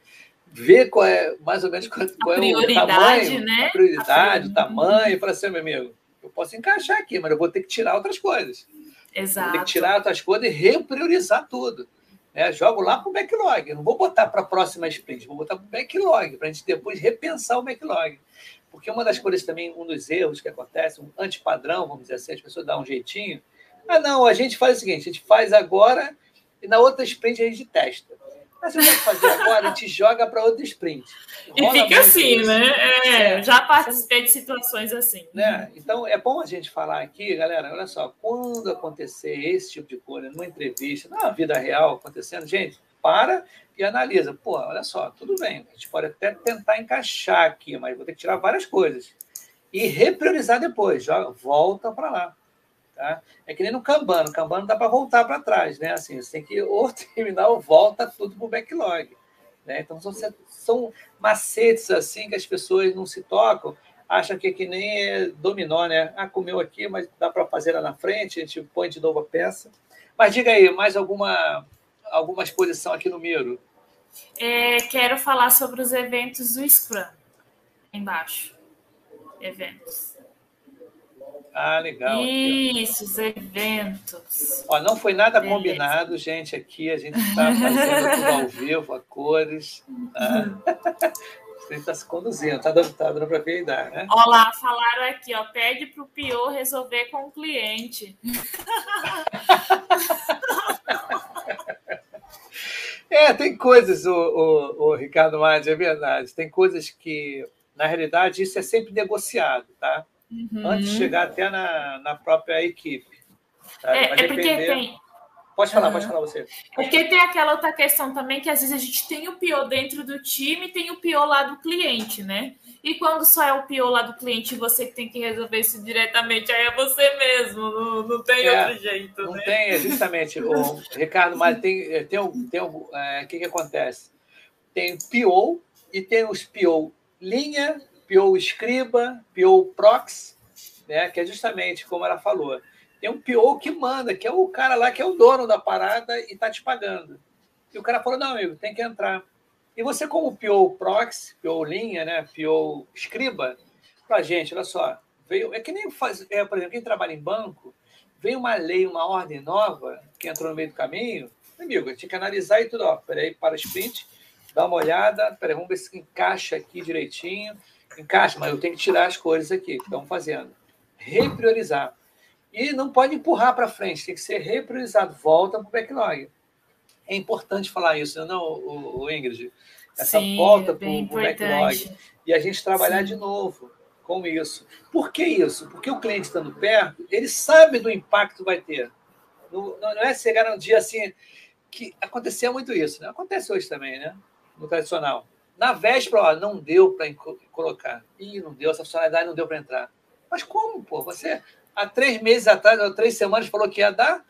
ver qual é, mais ou menos, qual, qual é o tamanho, né? a prioridade, o tamanho, para ser, meu amigo, eu posso encaixar aqui, mas eu vou ter que tirar outras coisas. Exato. Vou ter que tirar outras coisas e repriorizar tudo. Né? Jogo lá para o backlog. Eu não vou botar para a próxima sprint, vou botar para o backlog, para a gente depois repensar o backlog. Porque uma das coisas também, um dos erros que acontece, um antipadrão, vamos dizer assim, as pessoas dão um jeitinho. Ah, não, a gente faz o seguinte: a gente faz agora e na outra sprint a gente testa. Mas você vai fazer agora, a gente joga para outro sprint. Rola e fica assim, isso. né? É, já participei de situações assim. Né? Então, é bom a gente falar aqui, galera, olha só, quando acontecer esse tipo de coisa, numa entrevista, na vida real acontecendo, gente, para e analisa. Pô, olha só, tudo bem, a gente pode até tentar encaixar aqui, mas vou ter que tirar várias coisas. E repriorizar depois, joga, volta para lá. Tá? É que nem no Kanban. No Kanban não dá para voltar para trás, né? Assim, você tem que ou terminar ou volta tudo para o backlog. Né? Então, são, são macetes assim que as pessoas não se tocam, acham que é que nem dominó, né? Ah, comeu aqui, mas dá para fazer lá na frente, a gente põe de novo a peça. Mas diga aí, mais alguma, alguma exposição aqui no Miro? É, quero falar sobre os eventos do Scrum. Embaixo. Eventos. Ah, legal. Isso, os eventos. Ó, não foi nada Beleza. combinado, gente, aqui. A gente está fazendo tudo ao vivo, a cores. Tá? A gente está se conduzindo, tá dando, tá dando para ver idade, né? Olha lá, falaram aqui, ó, pede para o Pio resolver com o cliente. é, tem coisas, o, o, o Ricardo Madi, é verdade. Tem coisas que, na realidade, isso é sempre negociado, tá? Uhum. Antes de chegar até na, na própria equipe. Tá? É, é porque tem Pode falar, uhum. pode falar você. Porque tem aquela outra questão também que às vezes a gente tem o pior dentro do time e tem o pior lá do cliente, né? E quando só é o pior lá do cliente e você que tem que resolver isso diretamente, aí é você mesmo, não, não tem é, outro jeito. Não né? tem, é justamente. o Ricardo, mas tem, é, tem, tem, tem o é, que, que acontece? Tem PO e tem os PO linha, PO escriba, PO prox, né? que é justamente como ela falou tem um PO que manda, que é o cara lá que é o dono da parada e está te pagando. E o cara falou: não, amigo, tem que entrar. E você, como PO Proxy, PO linha, né? PO escriba, para gente, olha só, veio. É que nem faz. É, por exemplo, quem trabalha em banco, veio uma lei, uma ordem nova que entrou no meio do caminho. Amigo, a gente tem que analisar e tudo, ó. Peraí, para o sprint, dá uma olhada, peraí, vamos ver se encaixa aqui direitinho. Encaixa, mas eu tenho que tirar as coisas aqui que estão fazendo. Repriorizar. E não pode empurrar para frente, tem que ser repriorizado. Volta para o backlog. É importante falar isso, não, o, o Ingrid? Essa Sim, volta para o backlog. E a gente trabalhar Sim. de novo com isso. Por que isso? Porque o cliente estando perto, ele sabe do impacto que vai ter. Não, não é chegar um dia assim que acontecia muito isso, né? Acontece hoje também, né? No tradicional. Na véspera, ó, não deu para colocar. Ih, não deu, essa funcionalidade não deu para entrar. Mas como, pô? Você há três meses atrás, ou três semanas, falou que ia dar.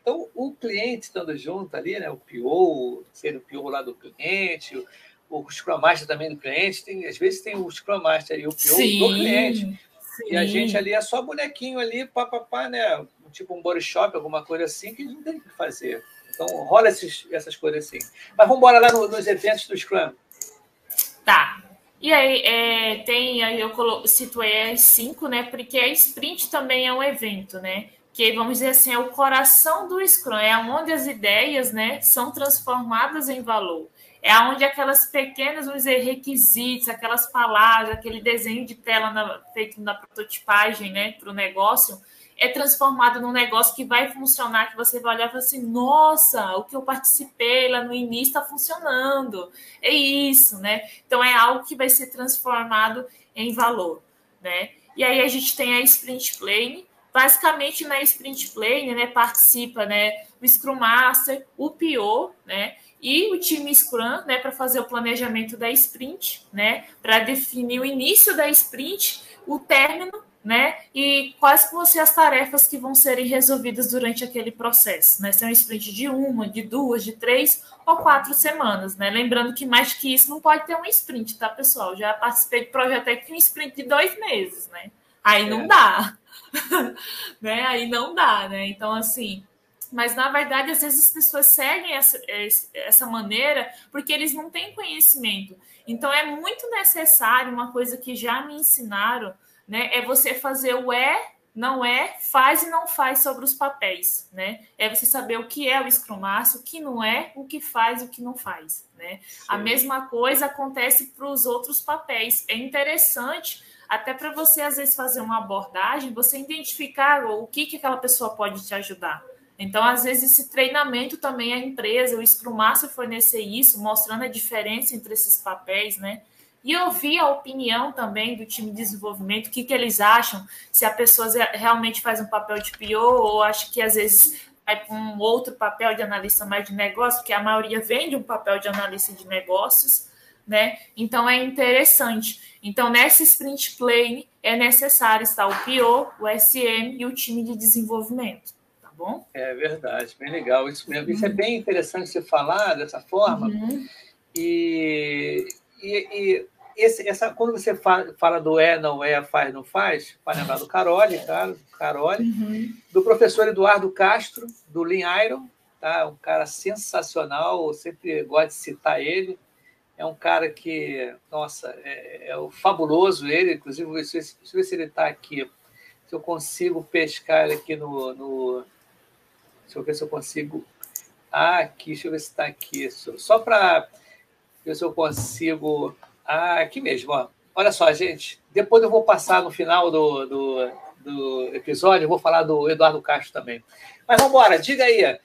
Então, o cliente estando junto ali, né, o PO, ser o PO lá do cliente, o, o Scrum Master também do cliente, tem, às vezes tem o Scrum Master e o PO sim, do cliente. Sim. E a gente ali é só bonequinho ali, papapá, né? Tipo um body shop, alguma coisa assim, que não tem o que fazer. Então, rola esses, essas coisas assim. Mas vamos embora lá no, nos eventos do Scrum. Tá. E aí, é, tem, aí eu colo, situei as cinco, né? Porque a sprint também é um evento, né? Que vamos dizer assim, é o coração do Scrum, é onde as ideias, né, são transformadas em valor. É onde aquelas pequenas, vamos dizer, requisitos, aquelas palavras, aquele desenho de tela na, feito na prototipagem, né, para o negócio, é transformado num negócio que vai funcionar, que você vai olhar e falar assim, nossa, o que eu participei lá no início está funcionando. É isso, né? Então é algo que vai ser transformado em valor, né? E aí a gente tem a Sprint Plane. Basicamente, na Sprint Plane, né, participa, né, o Scrum Master, o PO, né, e o time Scrum, né, para fazer o planejamento da sprint, né, para definir o início da sprint, o término né? E quais vão ser as tarefas que vão serem resolvidas durante aquele processo, né? Se é um sprint de uma, de duas, de três ou quatro semanas, né? Lembrando que mais que isso não pode ter um sprint, tá, pessoal? Já participei de projeto que um sprint de dois meses, né? Aí não é. dá, né? Aí não dá, né? Então, assim, mas na verdade, às vezes as pessoas seguem essa, essa maneira porque eles não têm conhecimento. Então, é muito necessário uma coisa que já me ensinaram né? É você fazer o é, não é, faz e não faz sobre os papéis, né? É você saber o que é o Scrum Master, o que não é, o que faz e o que não faz, né? A mesma coisa acontece para os outros papéis. É interessante até para você às vezes fazer uma abordagem, você identificar o que que aquela pessoa pode te ajudar. Então, às vezes, esse treinamento também a empresa, o Scrum Master fornecer isso, mostrando a diferença entre esses papéis, né? E ouvir a opinião também do time de desenvolvimento, o que, que eles acham, se a pessoa realmente faz um papel de PO ou acha que às vezes vai para um outro papel de analista mais de negócio, porque a maioria vem de um papel de analista de negócios, né? Então é interessante. Então, nessa sprint plane é necessário estar o PO, o SM e o time de desenvolvimento. Tá bom? É verdade, bem legal. Isso mesmo. Isso é bem interessante você falar dessa forma. Uhum. E, e, e esse, essa, quando você fala do é, não é, faz, não faz, para lembrar do Carole, tá? Carole, uhum. do professor Eduardo Castro, do Lean Iron, tá? um cara sensacional, eu sempre gosto de citar ele. É um cara que, nossa, é, é o fabuloso ele, inclusive, deixa eu ver se ele está aqui, se eu consigo pescar ele aqui no, no. Deixa eu ver se eu consigo. Ah, aqui, deixa eu ver se está aqui. Só para ver se eu consigo aqui mesmo, ó. Olha só, gente. Depois eu vou passar no final do, do, do episódio, eu vou falar do Eduardo Castro também. Mas vamos embora, diga aí.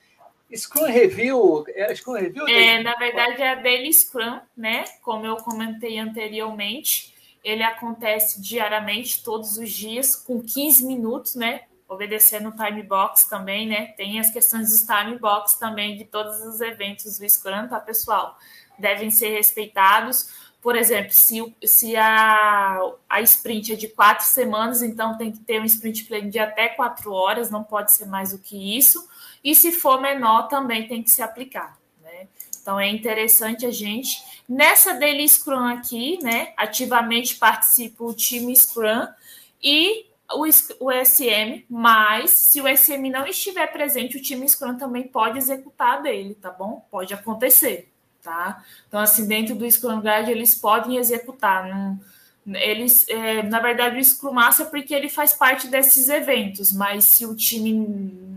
Scrum Review, é Scrum Review? É, na verdade é a Daily Scrum, né? Como eu comentei anteriormente, ele acontece diariamente, todos os dias, com 15 minutos, né? Obedecendo o time box também, né? Tem as questões dos time box também de todos os eventos do Scrum, tá, pessoal? Devem ser respeitados. Por exemplo, se, se a, a sprint é de quatro semanas, então tem que ter um sprint plan de até quatro horas, não pode ser mais do que isso. E se for menor, também tem que se aplicar. Né? Então é interessante a gente. Nessa Daily Scrum aqui, né? Ativamente participa o time Scrum e o, o SM, mas se o SM não estiver presente, o time Scrum também pode executar dele, tá bom? Pode acontecer tá? Então, assim, dentro do Scrum Guide, eles podem executar. Não, eles, é, na verdade, o Scrum Master é porque ele faz parte desses eventos, mas se o time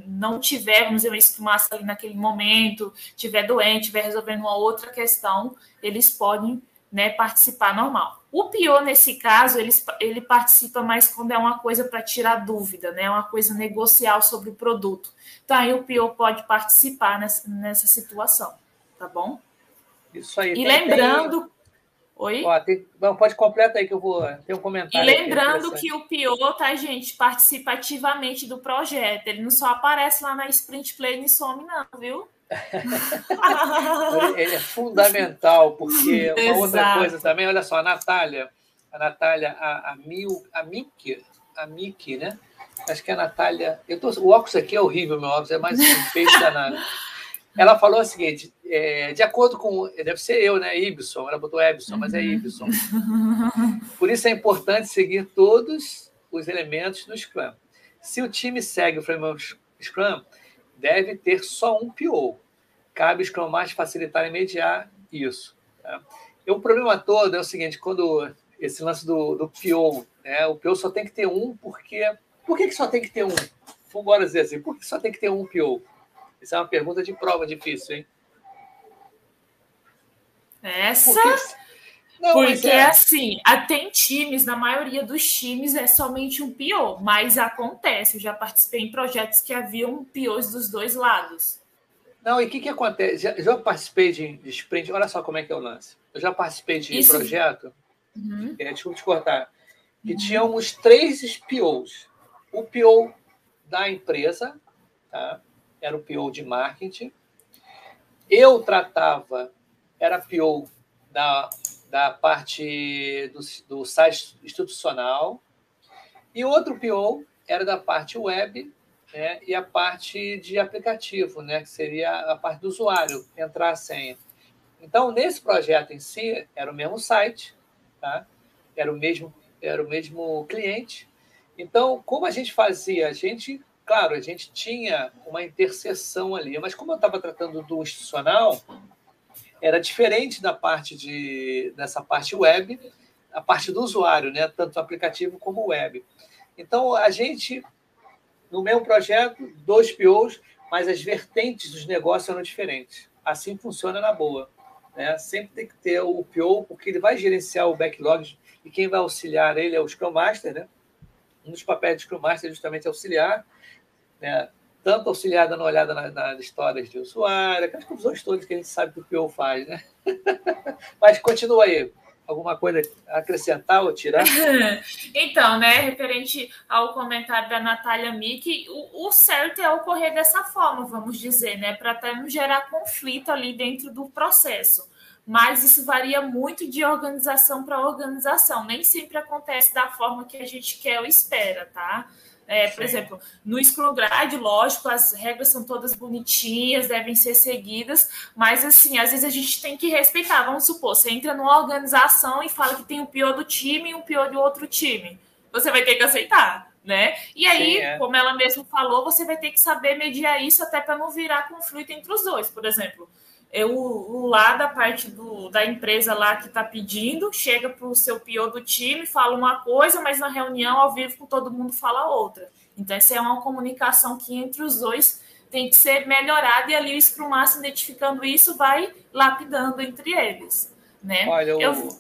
não tiver, vamos dizer, um Scrum Master ali naquele momento, tiver doente, tiver resolvendo uma outra questão, eles podem né, participar normal. O pior nesse caso, ele, ele participa mais quando é uma coisa para tirar dúvida, né? Uma coisa negocial sobre o produto. Então aí o pior pode participar nessa, nessa situação, tá bom? Isso aí. E tem, lembrando. Tem... Oi? Ó, tem... Não, pode completar aí que eu vou ter um comentário. E lembrando que o Pio, tá, gente, participa ativamente do projeto. Ele não só aparece lá na Sprint Play e some, não, viu? ele é fundamental, porque uma outra coisa também, olha só, a Natália, a Natália, a, a, Mil, a Miki, a Miki, né? Acho que é a Natália. Eu tô, o óculos aqui é horrível, meu óculos, é mais um peixe danado. Ela falou o seguinte: é, de acordo com. Deve ser eu, né? Ibson. Ela botou Ebson, mas é uhum. Ibson. Por isso é importante seguir todos os elementos do Scrum. Se o time segue o framework Scrum, deve ter só um PO. Cabe o Scrum Master facilitar e mediar isso. Tá? E o problema todo é o seguinte: quando esse lance do, do PO, né? o PO só tem que ter um, porque. Por que, que só tem que ter um? Vamos dizer assim: por que só tem que ter um PO? Isso é uma pergunta de prova difícil, hein? Essa. Porque, não, porque é... assim, tem times, na maioria dos times é somente um PO, mas acontece. Eu já participei em projetos que haviam POs dos dois lados. Não, e o que, que acontece? Já, já participei de, de, sprint, olha só como é que é o lance. Eu já participei de Isso. projeto, uhum. é, desculpa te cortar, que uhum. tínhamos três POs. O PO da empresa, tá? era o PO de marketing. Eu tratava, era PO da, da parte do, do site institucional, e outro PO era da parte web né, e a parte de aplicativo, né, que seria a parte do usuário, entrar a senha. Então, nesse projeto em si, era o mesmo site, tá? era, o mesmo, era o mesmo cliente. Então, como a gente fazia? A gente Claro, a gente tinha uma interseção ali, mas como eu estava tratando do institucional, era diferente da parte de dessa parte web, a parte do usuário, né? tanto aplicativo como web. Então, a gente, no meu projeto, dois POs, mas as vertentes dos negócios eram diferentes. Assim funciona na boa. Né? Sempre tem que ter o PO, porque ele vai gerenciar o backlog e quem vai auxiliar ele é o Scrum Master, né? Um dos papéis do Scrum Master é justamente auxiliar, né? Tanto auxiliar dando uma olhada nas, nas histórias de usuário, aquelas confusões todas que a gente sabe que o PO faz, né? Mas continua aí. Alguma coisa a acrescentar ou tirar? então, né, referente ao comentário da Natália Mick, o, o certo é ocorrer dessa forma, vamos dizer, né, para até não gerar conflito ali dentro do processo mas isso varia muito de organização para organização. Nem sempre acontece da forma que a gente quer ou espera, tá? É, por exemplo, no Scrum Guide, lógico, as regras são todas bonitinhas, devem ser seguidas, mas assim, às vezes a gente tem que respeitar. Vamos supor, você entra numa organização e fala que tem um pior do time e um pior do outro time. Você vai ter que aceitar, né? E aí, Sim, é. como ela mesmo falou, você vai ter que saber mediar isso até para não virar conflito entre os dois. Por exemplo, eu, o lá da parte do, da empresa lá que está pedindo, chega para o seu pior do time, fala uma coisa, mas na reunião ao vivo com todo mundo fala outra. Então, essa é uma comunicação que entre os dois tem que ser melhorada e ali o Scrum Master identificando isso vai lapidando entre eles. Né? Olha, eu...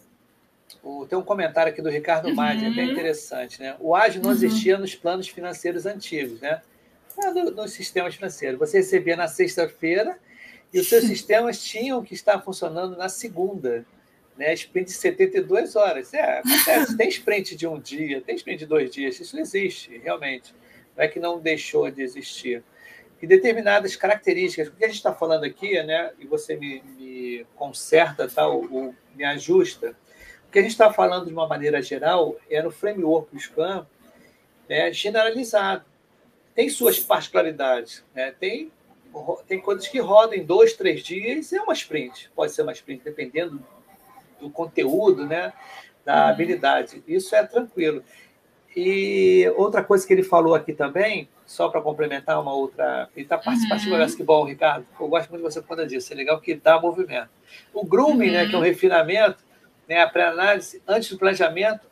o, tem um comentário aqui do Ricardo uhum. Maggi, é bem interessante. Né? O ágil não uhum. existia nos planos financeiros antigos, né? No, nos sistemas financeiros. Você recebia na sexta-feira e os seus sistemas tinham que estar funcionando na segunda. Né? Sprint de 72 horas. É, acontece. tem sprint de um dia, tem sprint de dois dias. Isso existe, realmente. Não é que não deixou de existir. E determinadas características, o que a gente está falando aqui, né, e você me, me conserta, tá, ou, ou me ajusta, o que a gente está falando de uma maneira geral é no framework, Scrum, né, generalizado. Tem suas particularidades, né? tem, tem coisas que rodam em dois, três dias, é uma sprint, pode ser uma sprint, dependendo do conteúdo, né, da uhum. habilidade. Isso é tranquilo. E outra coisa que ele falou aqui também, só para complementar uma outra. Ele está participativo, uhum. que bom, Ricardo. Eu gosto muito de você quando disso. É legal que dá movimento. O grooming, uhum. né, que é um refinamento, né, a pré-análise, antes do planejamento,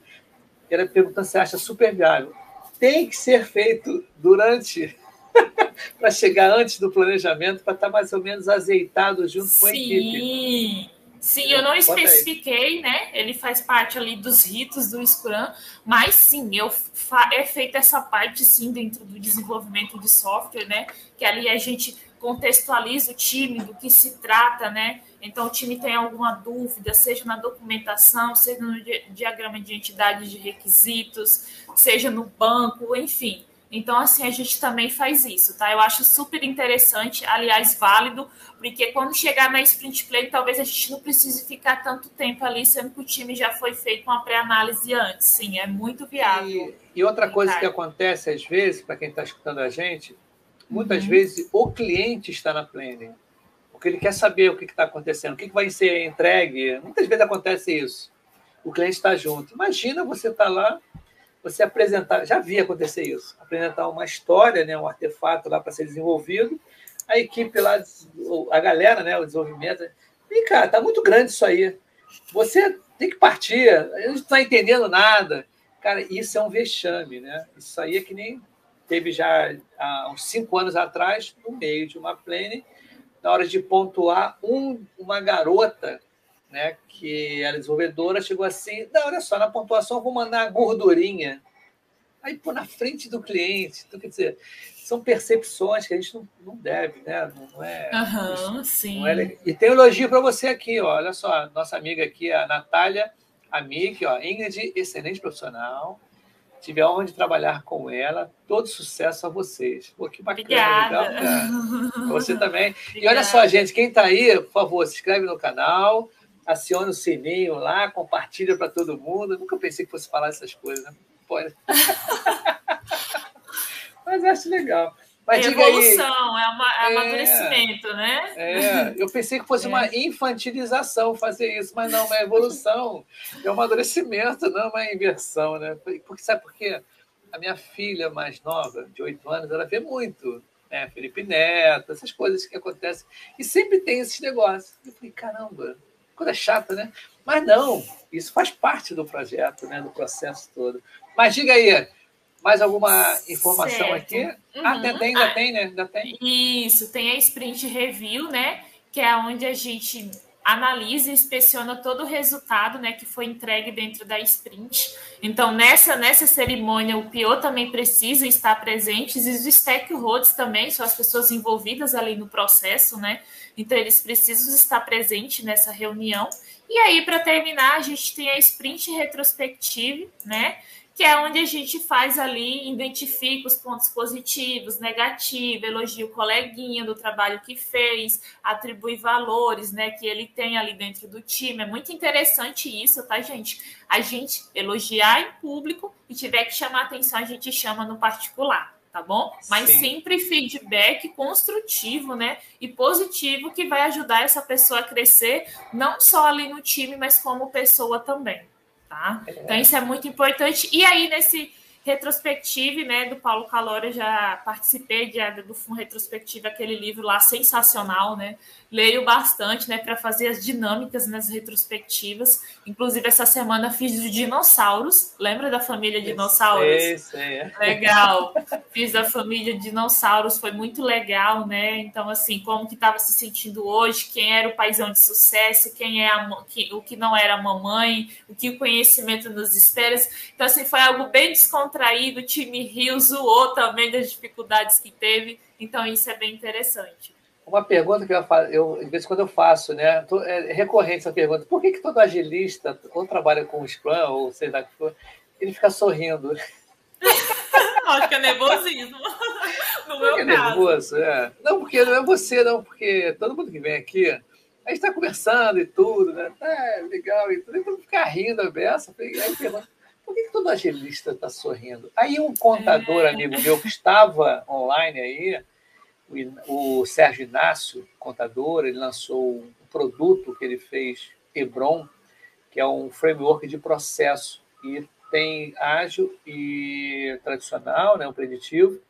era perguntando se acha super viável. Tem que ser feito durante, para chegar antes do planejamento, para estar tá mais ou menos azeitado junto Sim. com a equipe. Sim, eu não especifiquei, né? Ele faz parte ali dos ritos do Scrum, mas sim, eu é feita essa parte sim dentro do desenvolvimento de software, né? Que ali a gente contextualiza o time do que se trata, né? Então, o time tem alguma dúvida, seja na documentação, seja no diagrama de entidade de requisitos, seja no banco, enfim. Então, assim, a gente também faz isso, tá? Eu acho super interessante, aliás, válido, porque quando chegar na sprint play, talvez a gente não precise ficar tanto tempo ali, sendo que o time já foi feito uma pré-análise antes. Sim, é muito viável. E, e outra coisa que acontece às vezes, para quem está escutando a gente, muitas uhum. vezes o cliente está na planning, porque ele quer saber o que está acontecendo, o que, que vai ser entregue. Muitas vezes acontece isso. O cliente está junto. Imagina você estar tá lá você apresentar, já vi acontecer isso, apresentar uma história, né, um artefato lá para ser desenvolvido, a equipe lá, a galera, né, o desenvolvimento, e cara, tá muito grande isso aí. Você tem que partir, a gente não está entendendo nada. Cara, isso é um vexame, né? Isso aí é que nem teve já há uns cinco anos atrás, no meio de uma plane, na hora de pontuar, um, uma garota né, que era desenvolvedora, chegou assim, não, olha só, na pontuação eu vou mandar a gordurinha. Aí, pô, na frente do cliente. Então, quer dizer, são percepções que a gente não, não deve, né? Não, é. Uhum, sim. Não é, e tem um elogio para você aqui, ó. Olha só, nossa amiga aqui, a Natália Amic, ó. Ingrid, excelente profissional. Tive a honra de trabalhar com ela. Todo sucesso a vocês. Pô, que bacana, Obrigada. legal. Você também. Obrigada. E olha só, gente, quem está aí, por favor, se inscreve no canal aciona o sininho lá, compartilha para todo mundo. Eu nunca pensei que fosse falar essas coisas, né? Pode. Mas acho legal. Mas é evolução, aí, é, uma, é, amadurecimento, né? É, eu pensei que fosse é. uma infantilização fazer isso, mas não, é evolução, é um amadurecimento, não uma inversão, né? Porque sabe por quê? A minha filha mais nova, de oito anos, ela vê muito, né? Felipe Neto, essas coisas que acontecem, e sempre tem esses negócios. Eu falei, caramba, coisa chata, né? Mas não, isso faz parte do projeto, né? do processo todo. Mas diga aí, mais alguma informação certo. aqui? Uhum. Ah, tem, ainda ah, tem, né? Ainda tem. Isso, tem a Sprint Review, né? Que é onde a gente analisa e inspeciona todo o resultado né, que foi entregue dentro da sprint. Então, nessa, nessa cerimônia, o PO também precisa estar presente, e os stakeholders também, são as pessoas envolvidas ali no processo, né? Então, eles precisam estar presentes nessa reunião. E aí, para terminar, a gente tem a sprint retrospectiva, né? Que é onde a gente faz ali, identifica os pontos positivos, negativos, elogia o coleguinha do trabalho que fez, atribui valores, né? Que ele tem ali dentro do time. É muito interessante isso, tá, gente? A gente elogiar em público e tiver que chamar atenção, a gente chama no particular tá bom? Mas Sim. sempre feedback construtivo, né? E positivo que vai ajudar essa pessoa a crescer, não só ali no time, mas como pessoa também, tá? É. Então isso é muito importante. E aí nesse retrospectiva, né, do Paulo Calora, já participei de, do Fundo Retrospectiva, aquele livro lá sensacional, né? Leio bastante, né, para fazer as dinâmicas nas retrospectivas. Inclusive, essa semana fiz os dinossauros. Lembra da família dinossauros? Sim, sim. Legal. Fiz da família dinossauros, foi muito legal, né? Então, assim, como que estava se sentindo hoje, quem era o paizão de sucesso, quem é a, o que não era a mamãe, o que o conhecimento nos espera. Então, assim, foi algo bem descontraído. O time Rio zoou também das dificuldades que teve. Então, isso é bem interessante. Uma pergunta que eu, eu de vez em quando eu faço, né? É recorrente essa pergunta. Por que, que todo agilista, ou trabalha com Scrum, ou sei lá que for, ele fica sorrindo? Acho que é nervosismo. No meu é nervoso, é. Não, porque não é você, não, porque todo mundo que vem aqui, a gente está conversando e tudo, né? É, legal e tudo. E todo ficar rindo a beça. Aí pergunta, por que, que todo agilista está sorrindo? Aí um contador, é. amigo meu, que estava online aí, o, Sérgio Inácio, contador, ele lançou um produto que ele fez, Hebron, que é um framework de processo. E tem ágil e tradicional, né, o preditivo.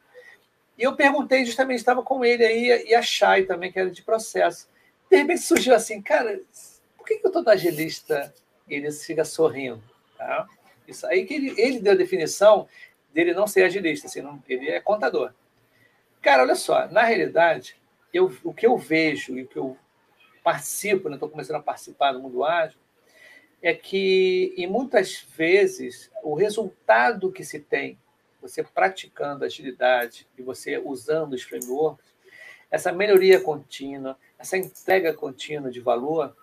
E eu perguntei, justamente, estava com ele aí, e a Chay também, que era de processo. De repente surgiu assim, cara, por que, que todo agilista ele fica sorrindo? Tá? Isso aí que ele, ele deu a definição dele não ser agilista, assim, não, ele é contador. Cara, olha só, na realidade, eu, o que eu vejo e o que eu participo, estou né, começando a participar do mundo ágil, é que, e muitas vezes, o resultado que se tem, você praticando agilidade e você usando os frameworks, essa melhoria contínua, essa entrega contínua de valor,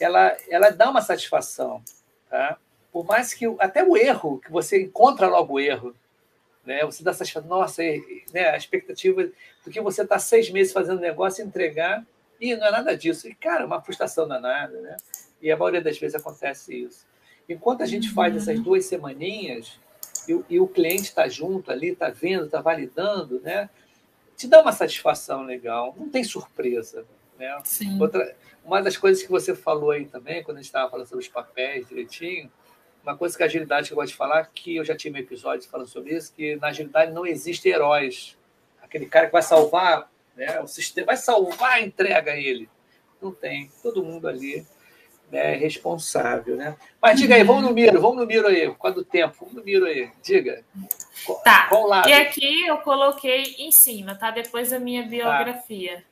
ela, ela dá uma satisfação. Tá? Por mais que até o erro, que você encontra logo o erro, né? Você dá satisfação, nossa, né? a expectativa do que você está seis meses fazendo negócio entregar, e não é nada disso. E, cara, uma frustração danada, né? E a maioria das vezes acontece isso. Enquanto a gente faz essas duas semaninhas e, e o cliente está junto ali, está vendo, está validando, né? Te dá uma satisfação legal, não tem surpresa. Né? Outra, uma das coisas que você falou aí também, quando a gente estava falando sobre os papéis direitinho, uma coisa que a agilidade que eu gosto de falar, que eu já tive episódios falando sobre isso, que na agilidade não existe heróis. Aquele cara que vai salvar né, o sistema, vai salvar a entrega a ele. Não tem. Todo mundo ali né, é responsável, né? Mas diga aí, vamos no miro, vamos no miro aí, qual do tempo? Vamos no miro aí, diga. Tá. Qual lado? E aqui eu coloquei em cima, tá? Depois da minha biografia.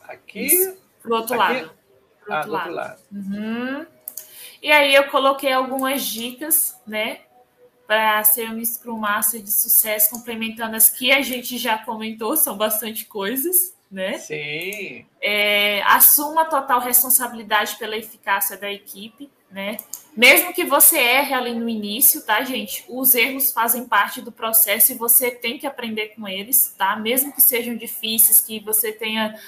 Tá. Aqui. Pro outro aqui? lado pro ah, outro, lado. lado. Uhum. E aí eu coloquei algumas dicas, né? Para ser um Scrum Master de sucesso, complementando as que a gente já comentou, são bastante coisas, né? Sim. É, assuma total responsabilidade pela eficácia da equipe, né? Mesmo que você erre ali no início, tá, gente? Os erros fazem parte do processo e você tem que aprender com eles, tá? Mesmo que sejam difíceis, que você tenha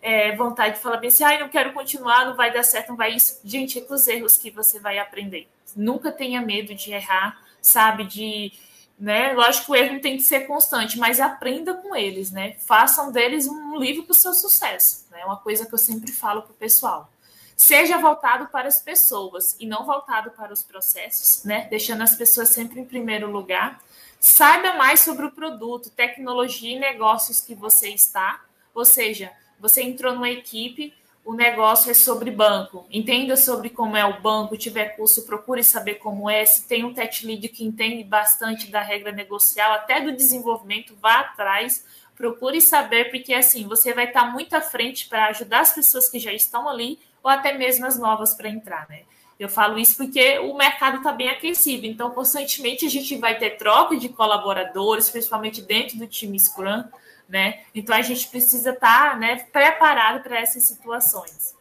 é, vontade de falar bem assim, ah, não quero continuar, não vai dar certo, não vai isso. Gente, é com os erros que você vai aprender. Nunca tenha medo de errar, sabe? De, né? Lógico que o erro tem que ser constante, mas aprenda com eles, né? Façam deles um livro para o seu sucesso. É né? uma coisa que eu sempre falo para o pessoal. Seja voltado para as pessoas e não voltado para os processos, né? Deixando as pessoas sempre em primeiro lugar. Saiba mais sobre o produto, tecnologia e negócios que você está, ou seja, você entrou numa equipe, o negócio é sobre banco. Entenda sobre como é o banco, tiver curso, procure saber como é. Se tem um tech lead que entende bastante da regra negocial, até do desenvolvimento, vá atrás, procure saber, porque assim, você vai estar muito à frente para ajudar as pessoas que já estão ali, ou até mesmo as novas para entrar, né? Eu falo isso porque o mercado está bem aquecido, então constantemente a gente vai ter troca de colaboradores, principalmente dentro do time Scrum, né? Então a gente precisa estar tá, né, preparado para essas situações.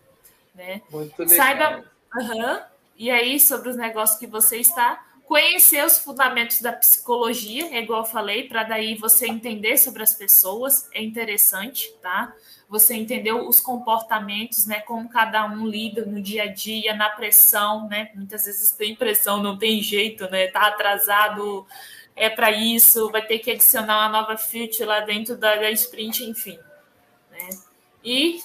Né? Muito legal. Saiba. Uhum, e aí, sobre os negócios que você está, conhecer os fundamentos da psicologia, é igual eu falei, para daí você entender sobre as pessoas, é interessante, tá? Você entender os comportamentos, né? Como cada um lida no dia a dia, na pressão, né? Muitas vezes tem pressão, não tem jeito, né? Tá atrasado é para isso, vai ter que adicionar uma nova feature lá dentro da, da sprint, enfim. Né? E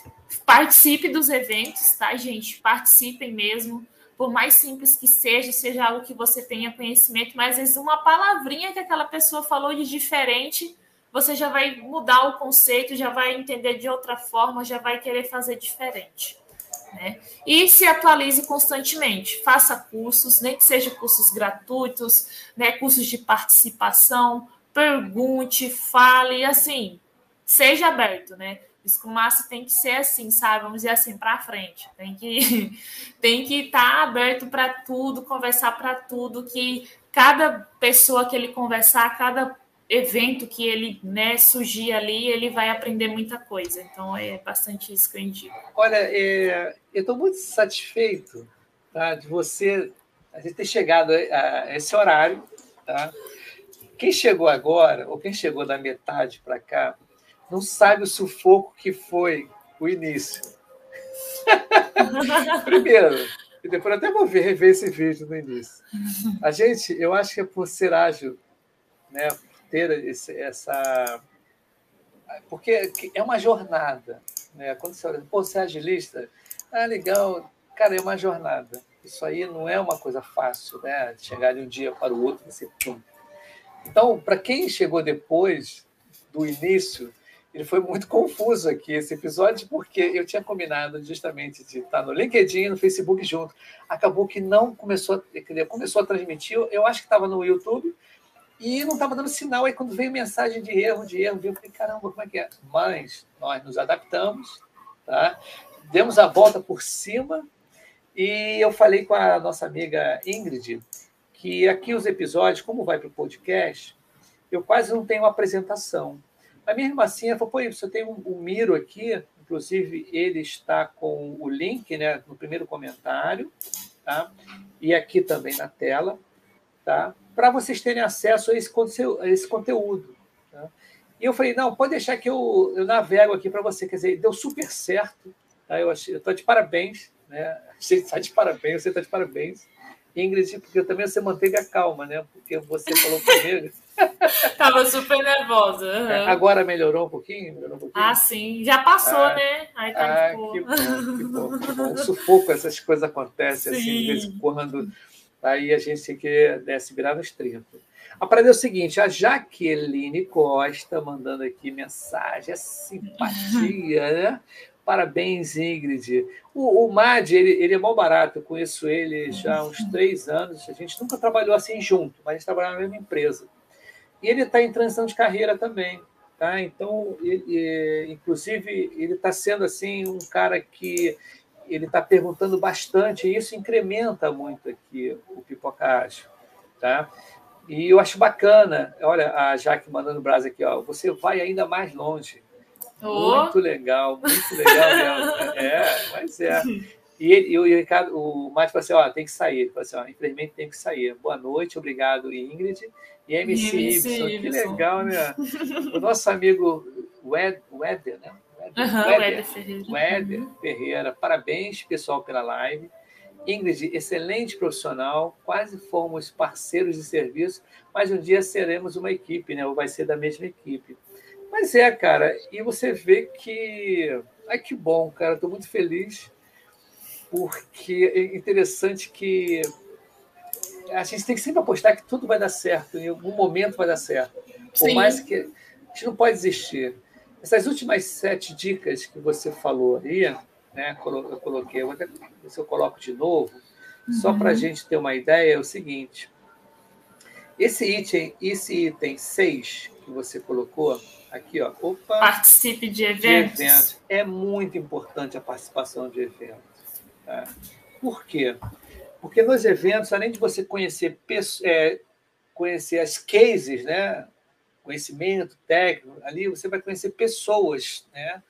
participe dos eventos, tá, gente? Participem mesmo. Por mais simples que seja, seja algo que você tenha conhecimento, mas às vezes uma palavrinha que aquela pessoa falou de diferente, você já vai mudar o conceito, já vai entender de outra forma, já vai querer fazer diferente. Né? E se atualize constantemente, faça cursos, nem que sejam cursos gratuitos, né? cursos de participação, pergunte, fale, assim, seja aberto, né? Master tem que ser assim, sabe? Vamos dizer assim, para frente. Tem que tem que estar tá aberto para tudo, conversar para tudo, que cada pessoa que ele conversar, cada evento que ele né, surgir ali, ele vai aprender muita coisa. Então é bastante isso que eu indico. Olha, é, eu estou muito satisfeito tá, de você a gente ter chegado a esse horário. Tá? Quem chegou agora, ou quem chegou da metade para cá, não sabe o sufoco que foi o início. Primeiro, e depois até vou ver, rever esse vídeo no início. A gente, eu acho que é por ser ágil, né, ter esse, essa. Porque é uma jornada. Né? Quando você olha, pô, você é agilista, ah, legal, cara, é uma jornada. Isso aí não é uma coisa fácil, né? Chegar de um dia para o outro e você. Pum. Então, para quem chegou depois do início, ele foi muito confuso aqui, esse episódio, porque eu tinha combinado justamente de estar no LinkedIn no Facebook junto. Acabou que não começou, começou a transmitir, eu acho que estava no YouTube, e não estava dando sinal. Aí quando veio mensagem de erro, de erro, eu falei, caramba, como é que é? Mas nós nos adaptamos, tá? demos a volta por cima, e eu falei com a nossa amiga Ingrid que aqui os episódios, como vai para o podcast, eu quase não tenho apresentação. Mas mesmo assim, ela falou, pô, você tem um, um Miro aqui, inclusive ele está com o link né, no primeiro comentário, tá? e aqui também na tela, tá? para vocês terem acesso a esse, a esse conteúdo. Tá? E eu falei, não, pode deixar que eu, eu navego aqui para você. Quer dizer, deu super certo. Tá? Eu estou de parabéns. Né? Gente está de parabéns, você está de parabéns. Ingrid, porque também você manteve a calma, né? Porque você falou comigo. Tava super nervosa. Uhum. Agora melhorou um pouquinho? Melhorou um pouquinho? Ah, sim. Já passou, ah, né? Aí tá ah, que bom, que bom, que bom. sufoco, essas coisas acontecem sim. assim, de vez em quando. Aí a gente tem que né, se virar nos 30. A parada é o seguinte: a Jaqueline Costa mandando aqui mensagem, é simpatia, né? Parabéns, Ingrid. O, o Mad, ele, ele é mal barato, eu conheço ele já há uns três anos. A gente nunca trabalhou assim junto, mas a gente trabalha na mesma empresa. E ele está em transição de carreira também. Tá? Então, ele, inclusive, ele está sendo assim um cara que ele está perguntando bastante, e isso incrementa muito aqui o Pipocágio. Tá? E eu acho bacana, olha a Jaque mandando o braço aqui, ó, você vai ainda mais longe. Oh. Muito legal, muito legal mesmo. é, mas é. E, ele, e o Ricardo, o Márcio falou assim: ó, tem que sair. Ele falou assim: ó, infelizmente tem que sair. Boa noite, obrigado, Ingrid. E MC, MC que legal, né? O nosso amigo Wed, Weder, né? Weder, uhum, Weder, Ferreira. Weder uhum. Ferreira, parabéns, pessoal, pela live. Ingrid, excelente profissional, quase fomos parceiros de serviço, mas um dia seremos uma equipe, né? Ou vai ser da mesma equipe. Mas é, cara, e você vê que. Ai, que bom, cara, estou muito feliz, porque é interessante que a gente tem que sempre apostar que tudo vai dar certo, em algum momento vai dar certo. Por Sim. mais que. A gente não pode desistir. Essas últimas sete dicas que você falou aí, né, eu coloquei, eu até, se eu coloco de novo, uhum. só para a gente ter uma ideia, é o seguinte: esse item, esse item 6 que você colocou, Aqui, ó. Opa, Participe de eventos. de eventos. É muito importante a participação de eventos. Tá? Por quê? Porque nos eventos, além de você conhecer, é, conhecer as cases, né? conhecimento técnico, ali você vai conhecer pessoas. Né?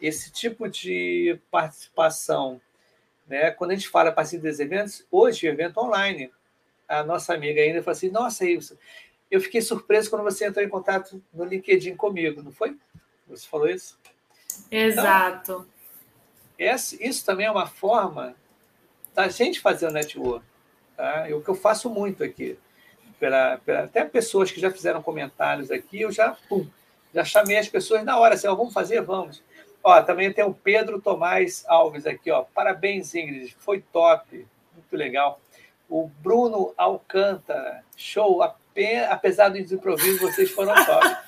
Esse tipo de participação. Né? Quando a gente fala a partir dos eventos, hoje, evento online, a nossa amiga ainda fala assim: nossa, isso eu fiquei surpreso quando você entrou em contato no LinkedIn comigo, não foi? Você falou isso? Exato. Então, isso também é uma forma da gente fazer o network. Tá? É o que eu faço muito aqui. Pela, pela, até pessoas que já fizeram comentários aqui, eu já, pum, já chamei as pessoas na hora, assim, ó, vamos fazer? Vamos. Ó, também tem o Pedro Tomás Alves aqui, ó. Parabéns, Ingrid, foi top. muito legal. O Bruno Alcântara, show, apesar do improviso, vocês foram top.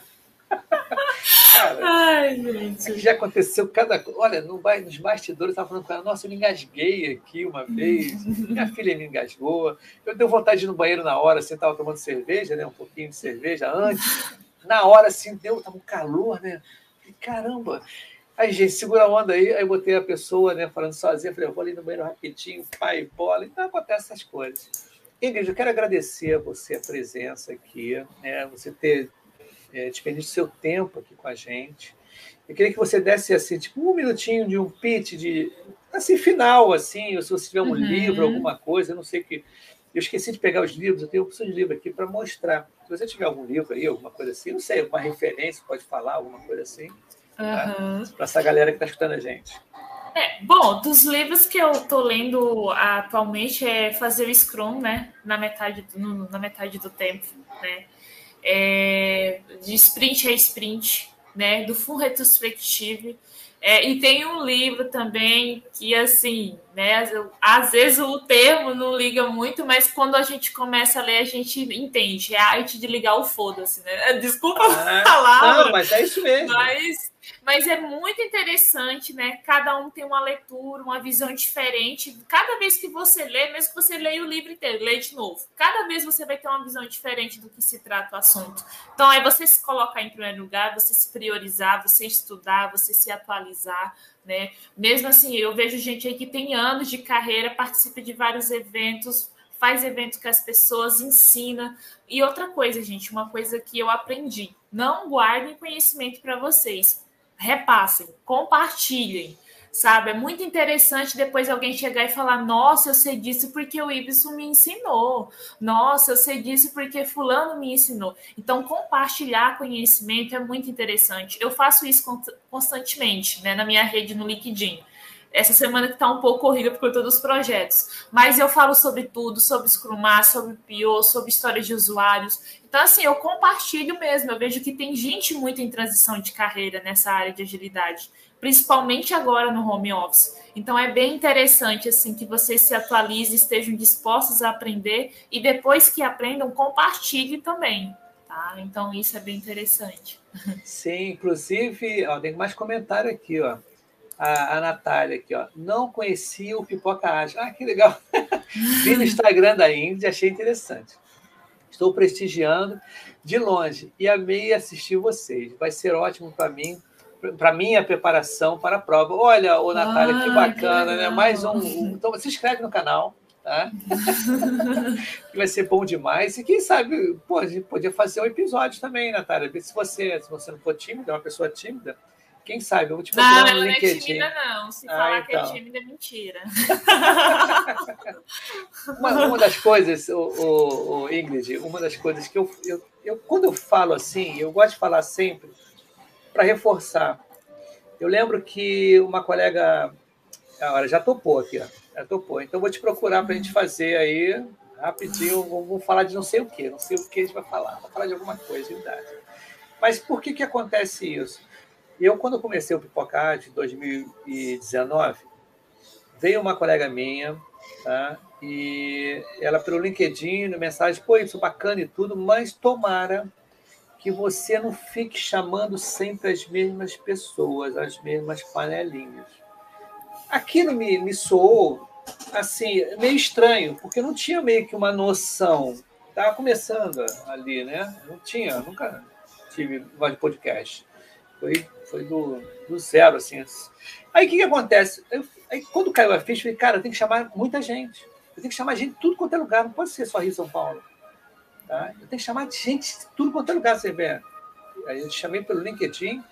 Cara, Ai, gente. Já aconteceu cada. Olha, no, nos bastidores, eu estava falando com ela, nossa, eu me engasguei aqui uma vez, minha filha me engasgou, eu dei vontade de ir no banheiro na hora, assim, estava tomando cerveja, né, um pouquinho de cerveja antes, na hora, assim, deu, estava um calor, né, e, caramba, Aí, gente, segura a onda aí. Aí botei a pessoa, né, falando sozinha. Falei, eu vou ali no banheiro rapidinho, pai, bola. Então acontece essas coisas. Ingrid, eu quero agradecer a você a presença aqui, né, você ter é, despendido seu tempo aqui com a gente. Eu queria que você desse assim, tipo, um minutinho de um pitch de assim final, assim, ou se você tiver um uhum. livro, alguma coisa, eu não sei que. Eu esqueci de pegar os livros, eu tenho opção de livro aqui para mostrar. Se você tiver algum livro aí, alguma coisa assim, não sei, alguma referência, pode falar, alguma coisa assim. Uhum. Para essa galera que está escutando a gente. É, bom, dos livros que eu estou lendo atualmente é fazer o Scrum, né? Na metade, no, na metade do tempo, né? É, de sprint a sprint, né? Do full retrospective. É, e tem um livro também que, assim, né, às vezes o termo não liga muito, mas quando a gente começa a ler, a gente entende. É a arte de ligar o foda-se, né? Desculpa ah, a palavra. Não, mas é isso mesmo. Mas mas é muito interessante, né? Cada um tem uma leitura, uma visão diferente. Cada vez que você lê, mesmo que você leia o livro inteiro, lê de novo. Cada vez você vai ter uma visão diferente do que se trata o assunto. Então, é você se colocar em primeiro lugar, você se priorizar, você estudar, você se atualizar, né? Mesmo assim, eu vejo gente aí que tem anos de carreira, participa de vários eventos, faz evento com as pessoas, ensina. E outra coisa, gente, uma coisa que eu aprendi: não guardem conhecimento para vocês repassem, compartilhem, sabe? É muito interessante depois alguém chegar e falar: Nossa, eu sei disso porque o Ibson me ensinou. Nossa, eu sei disso porque Fulano me ensinou. Então, compartilhar conhecimento é muito interessante. Eu faço isso constantemente né, na minha rede no LinkedIn. Essa semana que está um pouco corrida por conta dos projetos. Mas eu falo sobre tudo, sobre Scrum sobre PO, sobre histórias de usuários. Então, assim, eu compartilho mesmo. Eu vejo que tem gente muito em transição de carreira nessa área de agilidade, principalmente agora no home office. Então, é bem interessante, assim, que vocês se atualizem, estejam dispostos a aprender e depois que aprendam, compartilhem também. Tá? Então, isso é bem interessante. Sim, inclusive, ó, tem mais comentário aqui, ó a, a Natália aqui, ó. Não conhecia o Pipoca Ágil. Ah, que legal. Vi no Instagram da Índia, achei interessante. Estou prestigiando de longe e amei assistir vocês. Vai ser ótimo para mim, para minha preparação para a prova. Olha, ô Natália, ah, que bacana, que né? Mais um, um. Então, se inscreve no canal, tá? que vai ser bom demais. E quem sabe, pô, a gente podia fazer um episódio também, Natália. Se você, se você não for tímida, é uma pessoa tímida, quem sabe? Eu vou te procurar não, no LinkedIn. Não, é tímida, não. Se ah, falar então. que é então. tímida, é mentira. uma, uma, das coisas, o, o, o, Ingrid, uma das coisas que eu, eu, eu, quando eu falo assim, eu gosto de falar sempre para reforçar. Eu lembro que uma colega, agora já topou aqui, ó, já topou. Então vou te procurar para a gente fazer aí rapidinho. Vamos falar de não sei o que, não sei o que a gente vai falar, vai falar de alguma coisa, verdade. Mas por que que acontece isso? Eu, quando comecei o Pipocate, em 2019, veio uma colega minha, tá? e ela pelo LinkedIn, mensagem, pô, isso é bacana e tudo, mas tomara que você não fique chamando sempre as mesmas pessoas, as mesmas panelinhas. Aquilo me, me soou, assim, meio estranho, porque não tinha meio que uma noção. Estava começando ali, né? Não tinha, nunca tive voz de podcast. Foi foi do, do zero, assim. Aí o que, que acontece? Eu, aí, quando caiu a ficha, eu falei, cara, tem que chamar muita gente. Eu tenho que chamar gente de tudo quanto é lugar, não pode ser só Rio e São Paulo. Tá? Eu tenho que chamar gente de tudo quanto é lugar, você vê. Aí eu chamei pelo LinkedIn.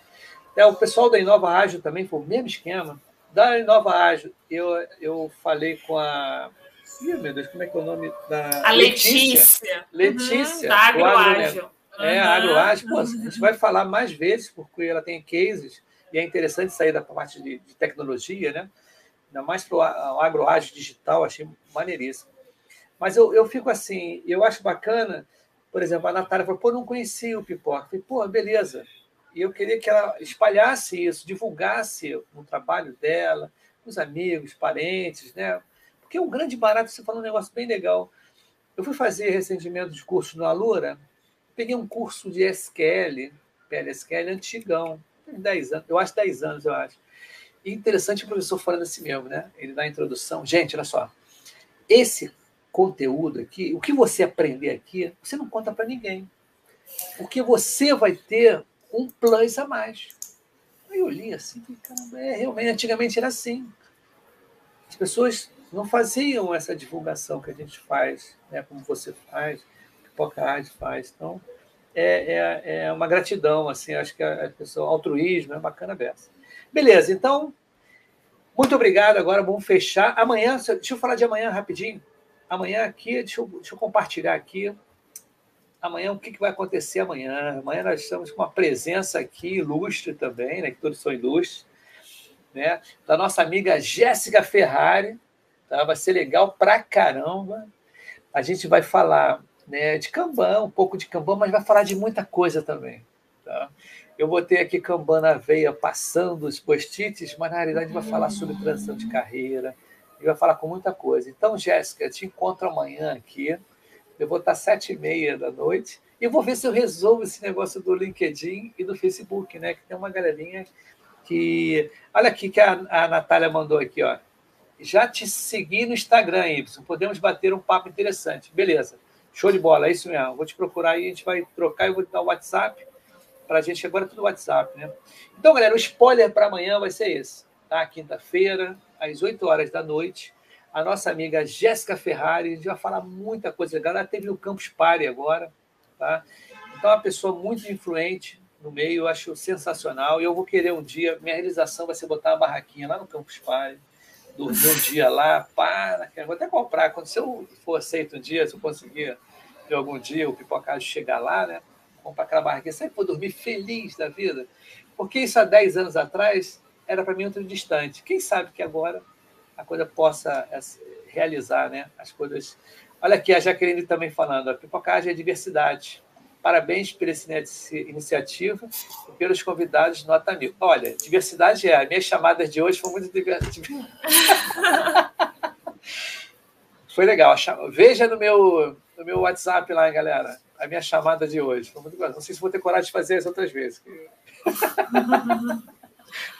É, o pessoal da Inova Ágil também foi o mesmo esquema. Da Inova Ágil, eu, eu falei com a. Ih, meu Deus, como é que é o nome da. A Letícia. Letícia. Letícia uhum, da Agroágil. É, a pô, a gente vai falar mais vezes, porque ela tem cases, e é interessante sair da parte de, de tecnologia, né? Ainda mais para o agroágil digital, achei maneiríssimo. Mas eu, eu fico assim, eu acho bacana, por exemplo, a Natália falou, pô, não conhecia o Pipoca. Eu falei, pô, beleza. E eu queria que ela espalhasse isso, divulgasse o trabalho dela, os amigos, parentes, né? Porque o grande barato, você falou um negócio bem legal. Eu fui fazer recentemente de curso no Alura, peguei um curso de SQL, PLSQL antigão, tem 10 anos, eu acho 10 anos, eu acho. E interessante o professor falando assim mesmo, né? Ele dá a introdução. Gente, olha só. Esse conteúdo aqui, o que você aprender aqui, você não conta para ninguém. Porque você vai ter um plus a mais. Aí eu li assim, caramba, é, realmente, antigamente era assim. As pessoas não faziam essa divulgação que a gente faz, né, como você faz, Rádio faz. Então, é, é, é uma gratidão, assim, acho que a, a pessoa, altruísmo é bacana dessa. Beleza, então, muito obrigado. Agora vamos fechar. Amanhã, deixa eu falar de amanhã rapidinho. Amanhã aqui, deixa eu, deixa eu compartilhar aqui. Amanhã, o que, que vai acontecer amanhã? Amanhã nós estamos com uma presença aqui ilustre também, né, que todos são ilustres, né, da nossa amiga Jéssica Ferrari. Tá? Vai ser legal pra caramba. A gente vai falar né, de Kanban, um pouco de Kanban, mas vai falar de muita coisa também. Tá? Eu botei aqui Kanban na veia passando os post-its, mas na realidade vai falar sobre transição de carreira, e vai falar com muita coisa. Então, Jéssica, te encontro amanhã aqui. Eu vou estar às sete e meia da noite e vou ver se eu resolvo esse negócio do LinkedIn e do Facebook, né? Que tem uma galerinha que. Olha aqui que a, a Natália mandou aqui, ó. Já te segui no Instagram, Y. Podemos bater um papo interessante. Beleza. Show de bola, é isso mesmo. Vou te procurar aí, a gente vai trocar, eu vou te dar o WhatsApp para a gente. Agora é tudo WhatsApp, né? Então, galera, o spoiler para amanhã vai ser esse. Tá? Quinta-feira, às 8 horas da noite. A nossa amiga Jéssica Ferrari, a gente vai falar muita coisa legal. Ela teve o Campus Party agora. Tá? Então, é uma pessoa muito influente no meio, eu acho sensacional. E eu vou querer um dia, minha realização vai ser botar uma barraquinha lá no Campus Party dormir um dia lá, pá, vou até comprar. Quando se eu for aceito um dia, se eu conseguir de algum dia o pipocado chegar lá, né? Comprar aquela barraquinha, sempre vou dormir feliz da vida. Porque isso há 10 anos atrás era para mim muito distante. Quem sabe que agora a coisa possa é, realizar, né? As coisas. Olha aqui a Jaqueline também falando, a pipocagem é diversidade. Parabéns por essa iniciativa e pelos convidados nota mil. Olha, diversidade é. Minhas chamadas de hoje foram muito divertidas. Foi legal. Veja no meu, no meu WhatsApp lá, galera, a minha chamada de hoje. Foi muito Não sei se vou ter coragem de fazer as outras vezes.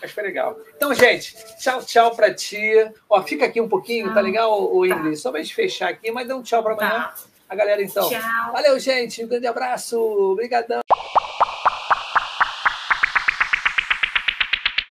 Mas foi legal. Então, gente, tchau, tchau para ti. Ó, fica aqui um pouquinho, tá legal, o Ingrid? Só pra gente fechar aqui, mas dá um tchau para amanhã. Tá a galera, então. Tchau. Valeu, gente. Um grande abraço. Obrigadão.